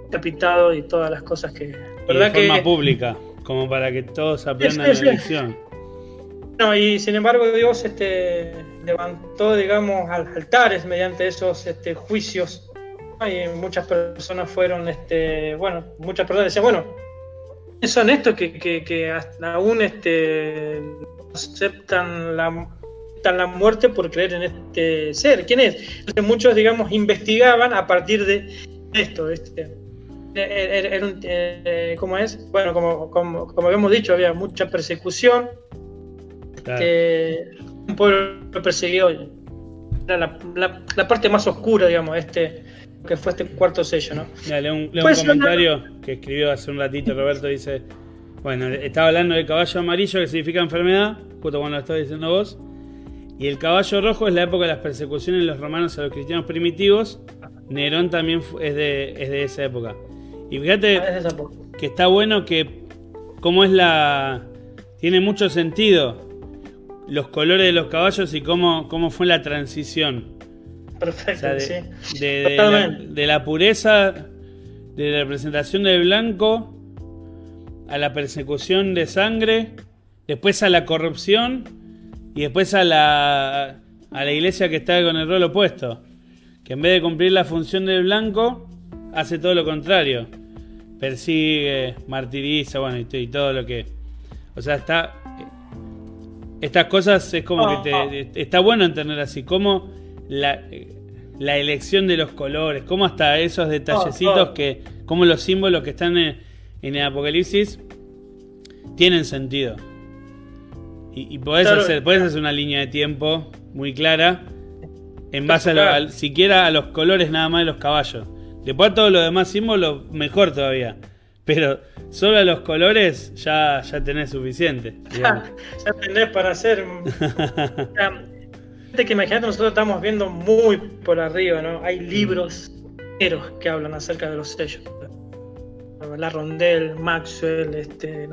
decapitado y todas las cosas que... ¿verdad de forma pública, como para que todos aprendan la lección. No, y sin embargo Dios este, levantó, digamos, altares mediante esos este, juicios. Y muchas personas fueron, este, bueno, muchas personas decían, bueno, son estos que, que, que aún este, aceptan la la muerte por creer en este ser. ¿Quién es? Entonces muchos, digamos, investigaban a partir de esto. Este, eh, ¿Cómo es? Bueno, como, como, como, habíamos dicho, había mucha persecución. Este, un pueblo perseguido. Era la, parte más oscura, digamos, este que fue este cuarto sello, ¿no? Mira, un, un comentario que escribió hace un ratito Roberto, dice, bueno, estaba hablando del caballo amarillo que significa enfermedad, justo cuando lo estaba diciendo vos, Y el caballo rojo es la época de las persecuciones de los romanos a los cristianos primitivos. Nerón también es de, es de esa época. Y fíjate ah, que está bueno que, como es la. Tiene mucho sentido los colores de los caballos y cómo, cómo fue la transición. Perfecto, de, sí. De, la, pureza, de la representación del blanco, a la persecución de sangre, después a la corrupción y después a la, a la iglesia que está con el rol opuesto. Que en vez de cumplir la función del blanco, hace todo lo contrario. Persigue, martiriza, bueno, y, todo lo que. O sea, está. Estas cosas es como que te, está bueno entender así, como la, la, elección de los colores, como hasta esos detallecitos que, como los símbolos que están en, el Apocalipsis tienen sentido. Y, y podés, hacer, hacer una línea de tiempo muy clara en base a, siquiera a los colores nada más de los caballos. Después todo lo demás símbolos, mejor todavía. Pero solo a los colores ya, ya tenés suficiente. ya tenés para hacer. que imagínate, nosotros estamos viendo muy por arriba, ¿no? Hay libros enteros que hablan acerca de los sellos. La Rondel, Maxwell, este,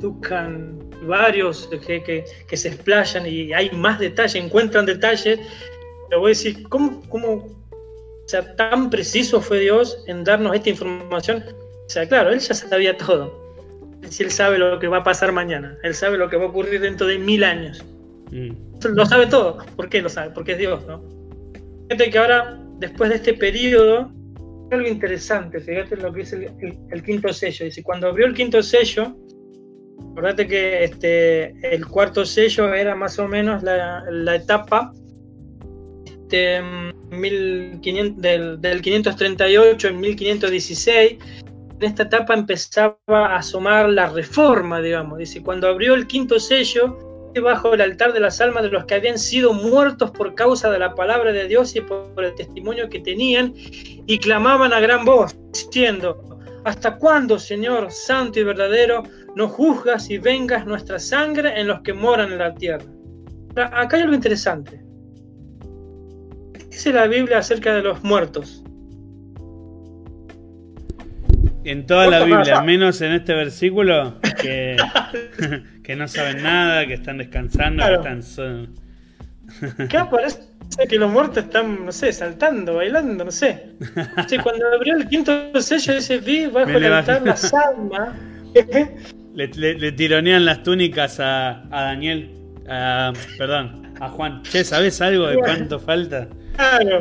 Dukan, varios que, que, se explayan y hay más detalles, encuentran detalles. Pero voy a decir, ¿cómo, cómo o sea, tan preciso fue Dios en darnos esta información. O sea, claro, Él ya sabía todo. Si Él sabe lo que va a pasar mañana, Él sabe lo que va a ocurrir dentro de mil años. Mm. Lo sabe todo. ¿Por qué lo sabe? Porque es Dios, ¿no? Fíjate que ahora, después de este periodo, algo interesante, fíjate lo que es el, quinto sello. Dice, cuando abrió el quinto sello, acordate que este, el cuarto sello era más o menos la, la etapa este, 1500, del, del 538 en 1516, en esta etapa empezaba a asomar la reforma, digamos. Dice, cuando abrió el quinto sello, bajo el altar de las almas de los que habían sido muertos por causa de la palabra de Dios y por el testimonio que tenían, y clamaban a gran voz, diciendo, ¿hasta cuándo, Señor, santo y verdadero, no juzgas y vengas nuestra sangre en los que moran en la tierra? Acá hay algo interesante dice la Biblia acerca de los muertos? En toda la Biblia, menos en este versículo, que, que no saben nada, que están descansando, que están... Acá parece que los muertos están, no sé, saltando, bailando, no sé. cuando abrió el quinto sello, ese vi bajo el altar la salma. Le, tironean las túnicas a, a Daniel, perdón, a Juan. Che, ¿sabes algo de cuánto falta? Claro.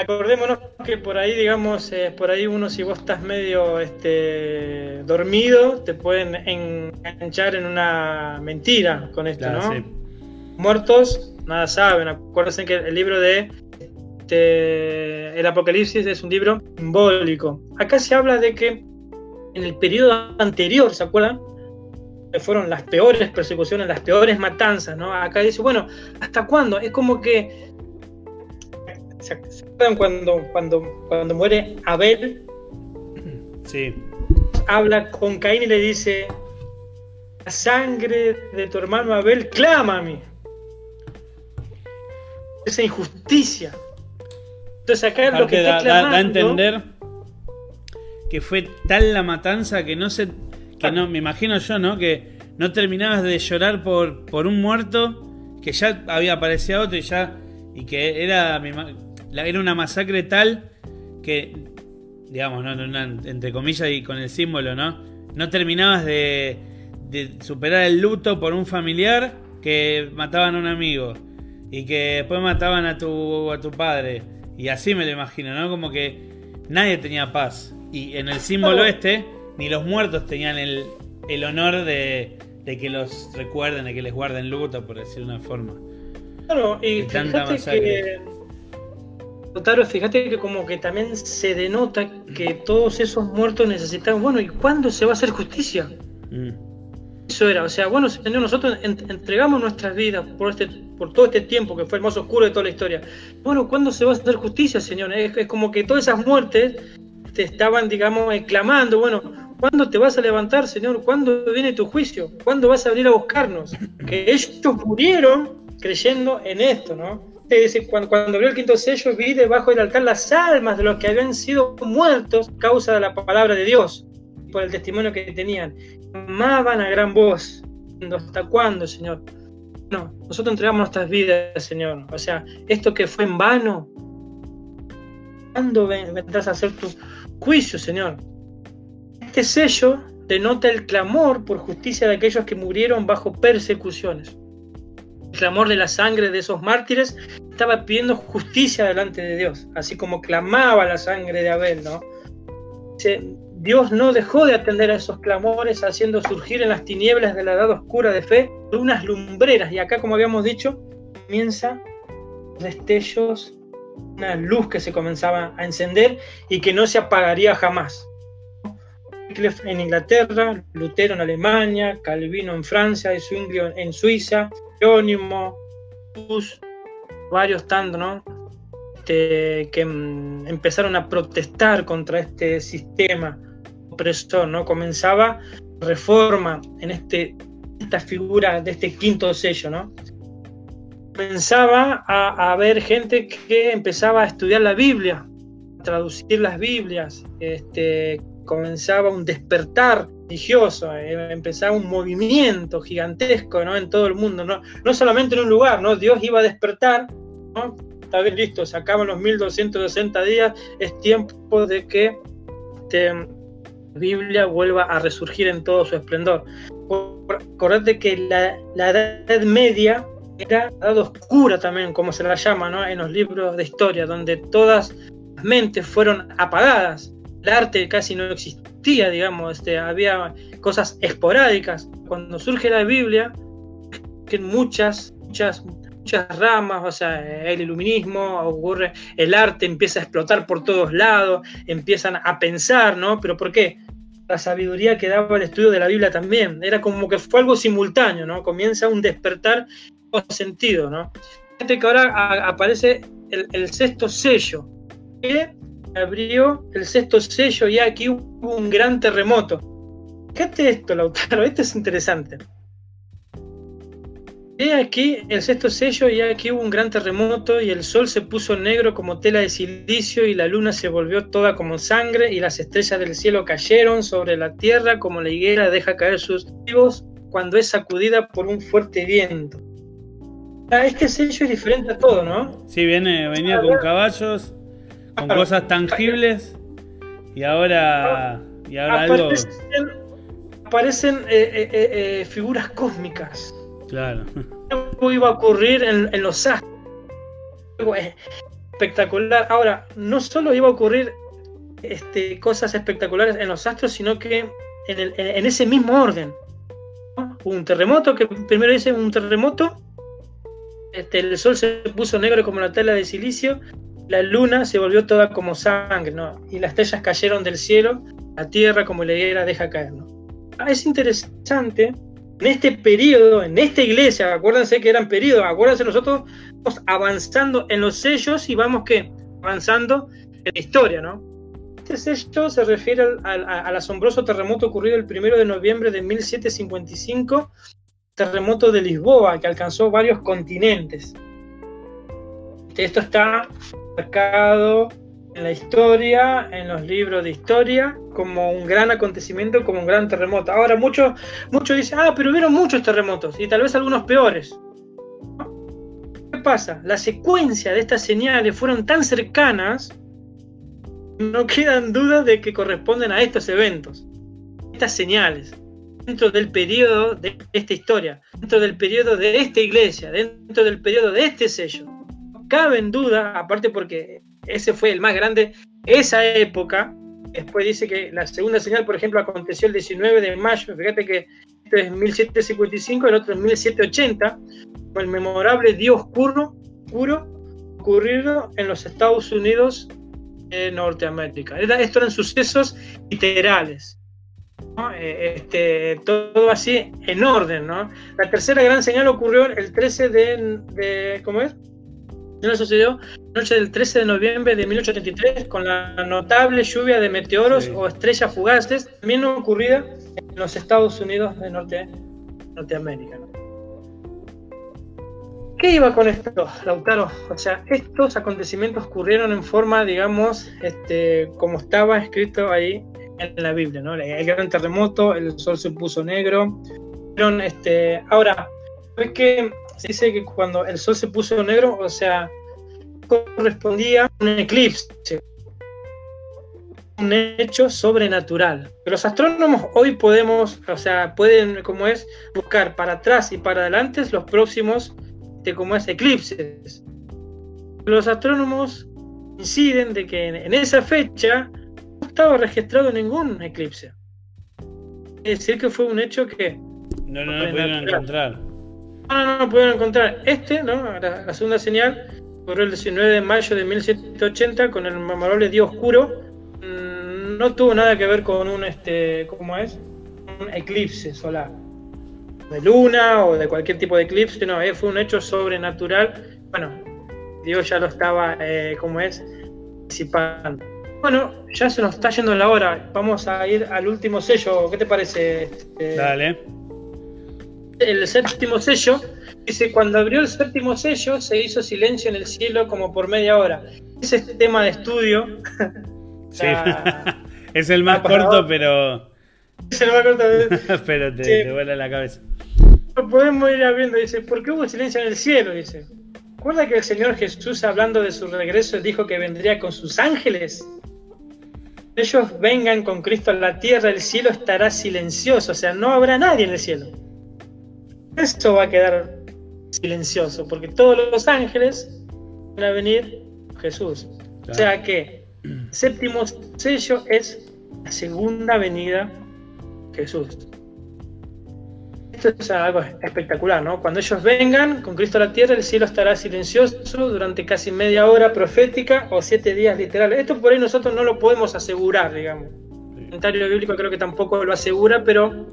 Acordémonos que por ahí, digamos, eh, por ahí uno si vos estás medio este, dormido, te pueden enganchar en una mentira con esto, ¿no? Muertos, nada saben. Acuérdense que el libro de este, el Apocalipsis es un libro simbólico. Acá se habla de que en el periodo anterior, ¿se acuerdan? fueron las peores persecuciones, las peores matanzas, ¿no? Acá dice, bueno, ¿hasta cuándo? Es como que ¿Se acuerdan cuando, cuando, cuando muere Abel? Sí. Habla con Caín y le dice, la sangre de tu hermano Abel clama a mí. Esa injusticia. Entonces acá es lo que da, da, a entender que fue tal la matanza que no se que no me imagino yo, ¿no? Que no terminabas de llorar por, por un muerto que ya había aparecido otro y ya y que era era una masacre tal que, digamos, entre comillas y con el símbolo, ¿no? No terminabas de, superar el luto por un familiar que mataban a un amigo y que después mataban a tu, a tu padre. Y así me lo imagino, ¿no? Como que nadie tenía paz. Y en el símbolo este, ni los muertos tenían el, honor de, que los recuerden, de que les guarden luto, por decir una forma. Claro, y tanta masacre. Taro, fíjate que como que también se denota que todos esos muertos necesitan, bueno, ¿y cuándo se va a hacer justicia? Mm. Eso era, o sea, bueno, Señor, nosotros entregamos nuestras vidas por, este, por todo este tiempo que fue el más oscuro de toda la historia. Bueno, ¿cuándo se va a hacer justicia, Señor? Es, como que todas esas muertes te estaban, digamos, clamando, bueno, ¿cuándo te vas a levantar, Señor? ¿Cuándo viene tu juicio? ¿Cuándo vas a venir a buscarnos? Que ellos murieron creyendo en esto, ¿no? Dice, cuando, cuando abrió el quinto sello, vi debajo del altar las almas de los que habían sido muertos a causa de la palabra de Dios, por el testimonio que tenían. Amaban a gran voz. ¿Hasta cuándo, Señor? No, nosotros entregamos nuestras vidas, Señor. O sea, esto que fue en vano, ¿cuándo vendrás a hacer tu juicio, Señor? Este sello denota el clamor por justicia de aquellos que murieron bajo persecuciones. El clamor de la sangre de esos mártires estaba pidiendo justicia delante de Dios, así como clamaba la sangre de Abel, ¿no? Dios no dejó de atender a esos clamores, haciendo surgir en las tinieblas de la edad oscura de fe unas lumbreras. Y acá, como habíamos dicho, comienza destellos, una luz que se comenzaba a encender y que no se apagaría jamás. En Inglaterra, Lutero en Alemania, Calvino en Francia, Zwinglio en Suiza, Jerónimo, varios tantos, ¿no? Este, que mm, empezaron a protestar contra este sistema ¿no? Comenzaba reforma en este, esta figura de este quinto sello, ¿no? Comenzaba a, haber gente que empezaba a estudiar la Biblia, a traducir las Biblias, este, comenzaba un despertar religioso, eh, empezaba un movimiento gigantesco ¿no? en todo el mundo, ¿no? no solamente en un lugar, ¿no? Dios iba a despertar, ¿no? está bien listo, se acaban los 1260 días, es tiempo de que este, Biblia vuelva a resurgir en todo su esplendor. Acordate que la, Edad Media era la edad oscura también, como se la llama ¿no? en los libros de historia, donde todas las mentes fueron apagadas. El arte casi no existía, digamos, este, había cosas esporádicas. Cuando surge la Biblia, que muchas, muchas, muchas ramas, o sea, el iluminismo, ocurre, el arte empieza a explotar por todos lados, empiezan a pensar, ¿no? Pero ¿por qué? La sabiduría que daba el estudio de la Biblia también, era como que fue algo simultáneo, ¿no? Comienza un despertar con sentido, ¿no? Fíjate que ahora aparece el, sexto sello, abrió el sexto sello y aquí hubo un gran terremoto. Fíjate esto, Lautaro, esto es interesante. He aquí el sexto sello y aquí hubo un gran terremoto y el sol se puso negro como tela de silicio y la luna se volvió toda como sangre y las estrellas del cielo cayeron sobre la tierra como la higuera deja caer sus vivos cuando es sacudida por un fuerte viento. Ah, este sello es diferente a todo, ¿no? Sí, viene, venía con caballos, con cosas tangibles y ahora, y ahora aparecen, aparecen eh, eh, eh, figuras cósmicas Claro. Algo iba a ocurrir en, los astros. Algo espectacular. Ahora, no solo iba a ocurrir este, cosas espectaculares en los astros, sino que en, ese mismo orden. Un terremoto, que primero dice un terremoto, este, el sol se puso negro como la tela de silicio, la luna se volvió toda como sangre, ¿no? y las estrellas cayeron del cielo, la tierra como la higuera deja caer. ¿no? Ah, es interesante en este periodo, en esta iglesia, acuérdense que eran periodos, acuérdense nosotros vamos avanzando en los sellos y vamos que avanzando en la historia, ¿no? Este sello se refiere al, asombroso terremoto ocurrido el primero de noviembre de 1755, terremoto de Lisboa, que alcanzó varios continentes. Esto está marcado en la historia, en los libros de historia, como un gran acontecimiento, como un gran terremoto. Ahora, muchos muchos dicen, ah, pero hubieron muchos terremotos y tal vez algunos peores. ¿Qué pasa? La secuencia de estas señales fueron tan cercanas, no quedan dudas de que corresponden a estos eventos, estas señales, dentro del periodo de esta historia, dentro del periodo de esta iglesia, dentro del periodo de este sello. No cabe en duda, aparte porque ese fue el más grande. Esa época, después dice que la segunda señal, por ejemplo, aconteció el 19 de mayo, fíjate que este es 1755, el otro es 1780, el memorable día oscuro, oscuro ocurrido en los Estados Unidos de Norteamérica. esto eran sucesos literales. Eh, este, todo así en orden, ¿no? La tercera gran señal ocurrió el 13 de, de ¿cómo es? No sucedió noche del 13 de noviembre de 1883 con la notable lluvia de meteoros o estrellas fugaces, también ocurrida en los Estados Unidos de Norte, Norteamérica. qué iba con esto, Lautaro? O sea, estos acontecimientos ocurrieron en forma, digamos, este, como estaba escrito ahí en la Biblia, ¿no? El gran terremoto, el sol se puso negro. Este, ahora, es que se dice que cuando el sol se puso negro, o sea, correspondía a un eclipse, un hecho sobrenatural. Los astrónomos hoy podemos, o sea, pueden, como es, buscar para atrás y para adelante los próximos, de como es, eclipses. Los astrónomos inciden de que en esa fecha no estaba registrado ningún eclipse. Es decir, que fue un hecho que... No, no, no pudieron encontrar. No, no, pudieron encontrar. Este, ¿no? La, segunda señal ocurrió el 19 de mayo de 1780 con el memorable día oscuro. Mm, no tuvo nada que ver con un, este, ¿cómo es? Un eclipse solar. De luna o de cualquier tipo de eclipse, no, eh, fue un hecho sobrenatural. Bueno, Dios ya lo estaba, eh, ¿cómo es? Bueno, ya se nos está yendo la hora. Vamos a ir al último sello. ¿Qué te parece? Este, Dale. El séptimo sello dice: Cuando abrió el séptimo sello, se hizo silencio en el cielo como por media hora. Ese es tema de estudio. Sí. es el más corto, pero. Es el más corto. pero te, te vuela la cabeza. Podemos ir viendo, dice: ¿Por qué hubo silencio en el cielo? Dice. ¿Recuerda que el Señor Jesús, hablando de su regreso, dijo que vendría con sus ángeles? ellos vengan con Cristo a la tierra, el cielo estará silencioso, o sea, no habrá nadie en el cielo. Esto va a quedar silencioso, porque todos los ángeles van a venir Jesús. O sea que séptimo sello es la segunda venida Jesús. Esto es algo espectacular, ¿no? Cuando ellos vengan con Cristo a la tierra, el cielo estará silencioso durante casi media hora profética o siete días literales. Esto por ahí nosotros no lo podemos asegurar, digamos. El comentario bíblico creo que tampoco lo asegura, pero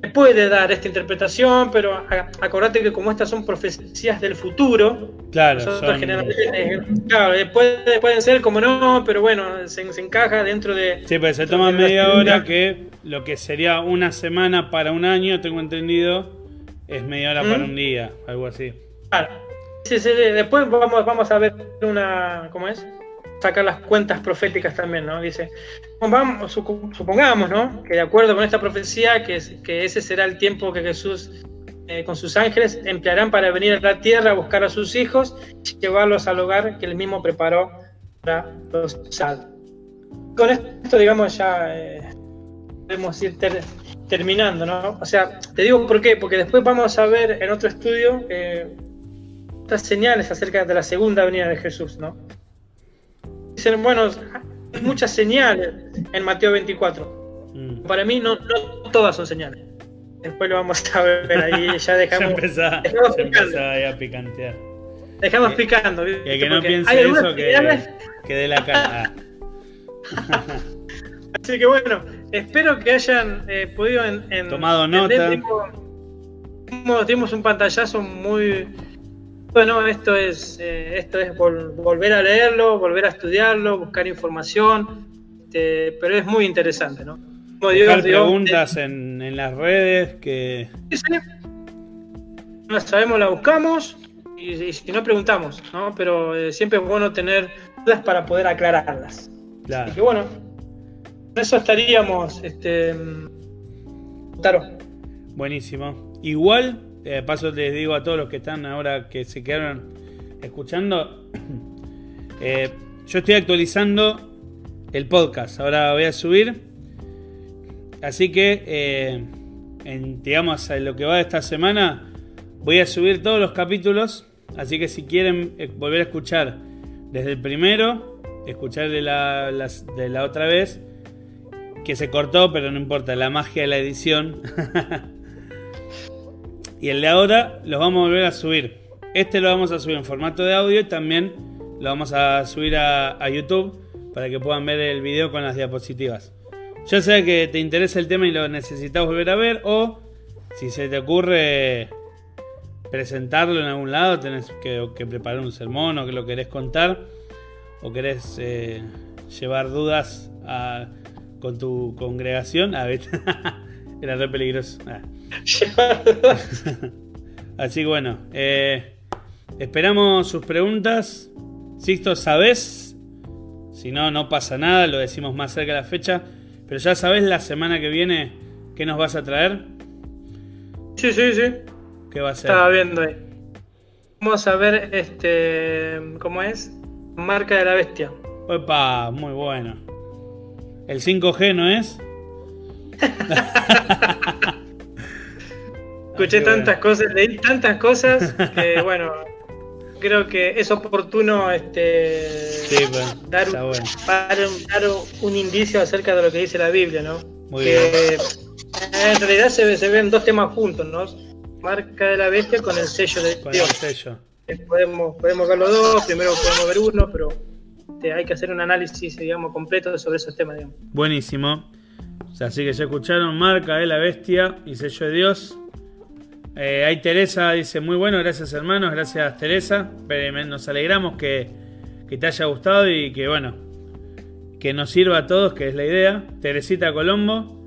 te, puede dar esta interpretación, pero acordate que como estas son profecías del futuro, claro, eh, claro pueden ser como no, pero bueno, se, encaja dentro de... Sí, pues se toma media hora que lo que sería una semana para un año, tengo entendido, es media hora para ¿Mm? un día, algo así. Claro. Sí, sí, después vamos, vamos a ver una, ¿cómo es? Sacar las cuentas proféticas también, ¿no? Dice, vamos, supongamos, ¿no? Que de acuerdo con esta profecía, que, que ese será el tiempo que Jesús eh, con sus ángeles emplearán para venir a la tierra a buscar a sus hijos y llevarlos al hogar que él mismo preparó para los salvos. Con esto, digamos, ya eh, podemos ir terminando, ¿no? O sea, te digo por qué, porque después vamos a ver en otro estudio eh, estas señales acerca de la segunda venida de Jesús, ¿no? Dicen, bueno, hay muchas señales en Mateo 24. Mm. Para mí no, no, todas son señales. Después lo vamos a ver ahí, ya dejamos. ya empezaba, ahí a picantear. Dejamos picando. Y el que no piense eso, que, que dé la cara. Así que bueno, espero que hayan eh, podido en, tomado nota. Dimos, un pantallazo muy bueno. Esto es eh, esto es volver a leerlo, volver a estudiarlo, buscar información, este, pero es muy interesante, ¿no? Como Dios, preguntas en, en, las redes que no sabemos, la buscamos y, si no preguntamos, ¿no? Pero eh, siempre es bueno tener dudas para poder aclararlas. Claro. Así que bueno, eso estaríamos, este, Taro. Buenísimo. Igual, eh, paso les digo a todos los que están ahora que se quedaron escuchando, eh, yo estoy actualizando el podcast. Ahora voy a subir. Así que, eh, en, digamos, en lo que va de esta semana, voy a subir todos los capítulos. Así que si quieren volver a escuchar desde el primero, escuchar de de la otra vez, que se cortó, pero no importa, la magia de la edición. y el de ahora lo vamos a volver a subir. Este lo vamos a subir en formato de audio y también lo vamos a subir a, YouTube para que puedan ver el video con las diapositivas. Ya sea que te interesa el tema y lo necesitas volver a ver o si se te ocurre presentarlo en algún lado, tenés que, preparar un sermón o que lo querés contar o querés eh, llevar dudas con tu congregación. A ver, era re peligroso. Ah. Así que bueno, eh, esperamos sus preguntas. Sixto, ¿sabés? Si no, no pasa nada, lo decimos más cerca de la fecha. Pero ya sabés la semana que viene qué nos vas a traer. Sí, sí, sí. ¿Qué va a ser? Estaba viendo ahí. Vamos a ver este. ¿Cómo es? Marca de la bestia. Opa, muy bueno. El 5G, ¿no es? Escuché tantas cosas, leí tantas cosas que bueno, creo que es oportuno este dar, un, dar, un, indicio acerca de lo que dice la Biblia, ¿no? Muy bien. En realidad se, se, ven dos temas juntos, ¿no? Marca de la bestia con el sello de con El sello. Eh, podemos, podemos ver los dos, primero podemos ver uno, pero este, hay que hacer un análisis, digamos, completo sobre esos temas, digamos. Buenísimo. Así que ya escucharon, marca de la bestia y sello de Dios. Eh, ahí Teresa dice, muy bueno, gracias hermanos, gracias Teresa. Nos alegramos que, te haya gustado y que bueno, que nos sirva a todos, que es la idea. Teresita Colombo.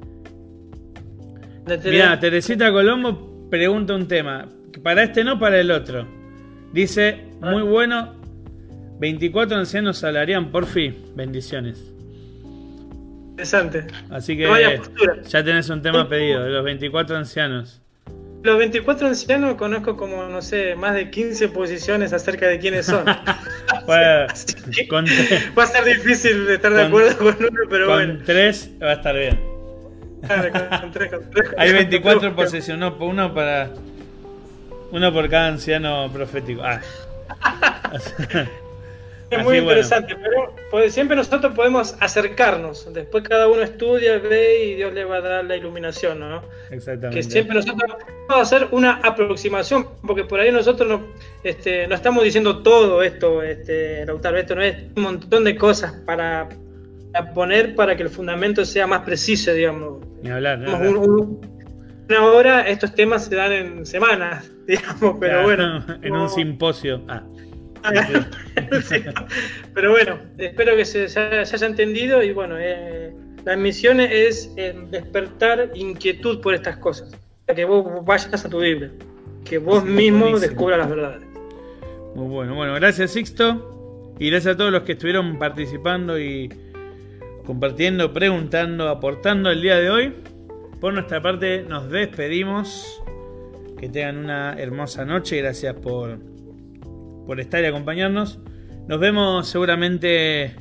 Mira, Teresita Colombo pregunta un tema. Para este no, para el otro. Dice, muy ah. bueno, 24 ancianos hablarían, por fin. Bendiciones. Interesante. Así que ya tenés un tema pedido, de los 24 ancianos. Los 24 ancianos conozco como, no sé, más de 15 posiciones acerca de quiénes son. bueno, va a ser difícil estar de acuerdo con uno, pero con bueno. tres va a estar bien. con, tres, con tres, Hay 24 posiciones, uno para. Uno por cada anciano profético. Ah. Es muy interesante, pero pues, siempre nosotros podemos acercarnos. Después cada uno estudia, ve y Dios le va a dar la iluminación, ¿no? Exactamente. Que siempre nosotros vamos a hacer una aproximación, porque por ahí nosotros no, este, no estamos diciendo todo esto, este, Lautaro, esto no es un montón de cosas para, poner para que el fundamento sea más preciso, digamos. Ni hablar, una hora estos temas se dan en semanas, digamos, pero bueno. En un simposio. Ah. Pero bueno, espero que se, haya entendido y bueno, eh, la misión es eh, despertar inquietud por estas cosas, para que vos vayas a tu Biblia, que vos mismo descubras las verdades. Muy bueno, bueno, gracias Sixto y gracias a todos los que estuvieron participando y compartiendo, preguntando, aportando el día de hoy. Por nuestra parte nos despedimos. Que tengan una hermosa noche. Gracias por por estar y acompañarnos. Nos vemos seguramente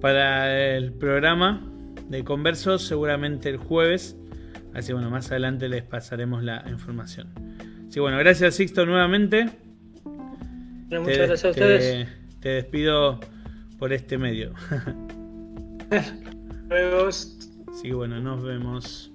para el programa de Conversos, seguramente el jueves. Así bueno, más adelante les pasaremos la información. Así bueno, gracias Sixto nuevamente. muchas gracias a ustedes. Te despido por este medio. Luego. Sí, bueno, nos vemos.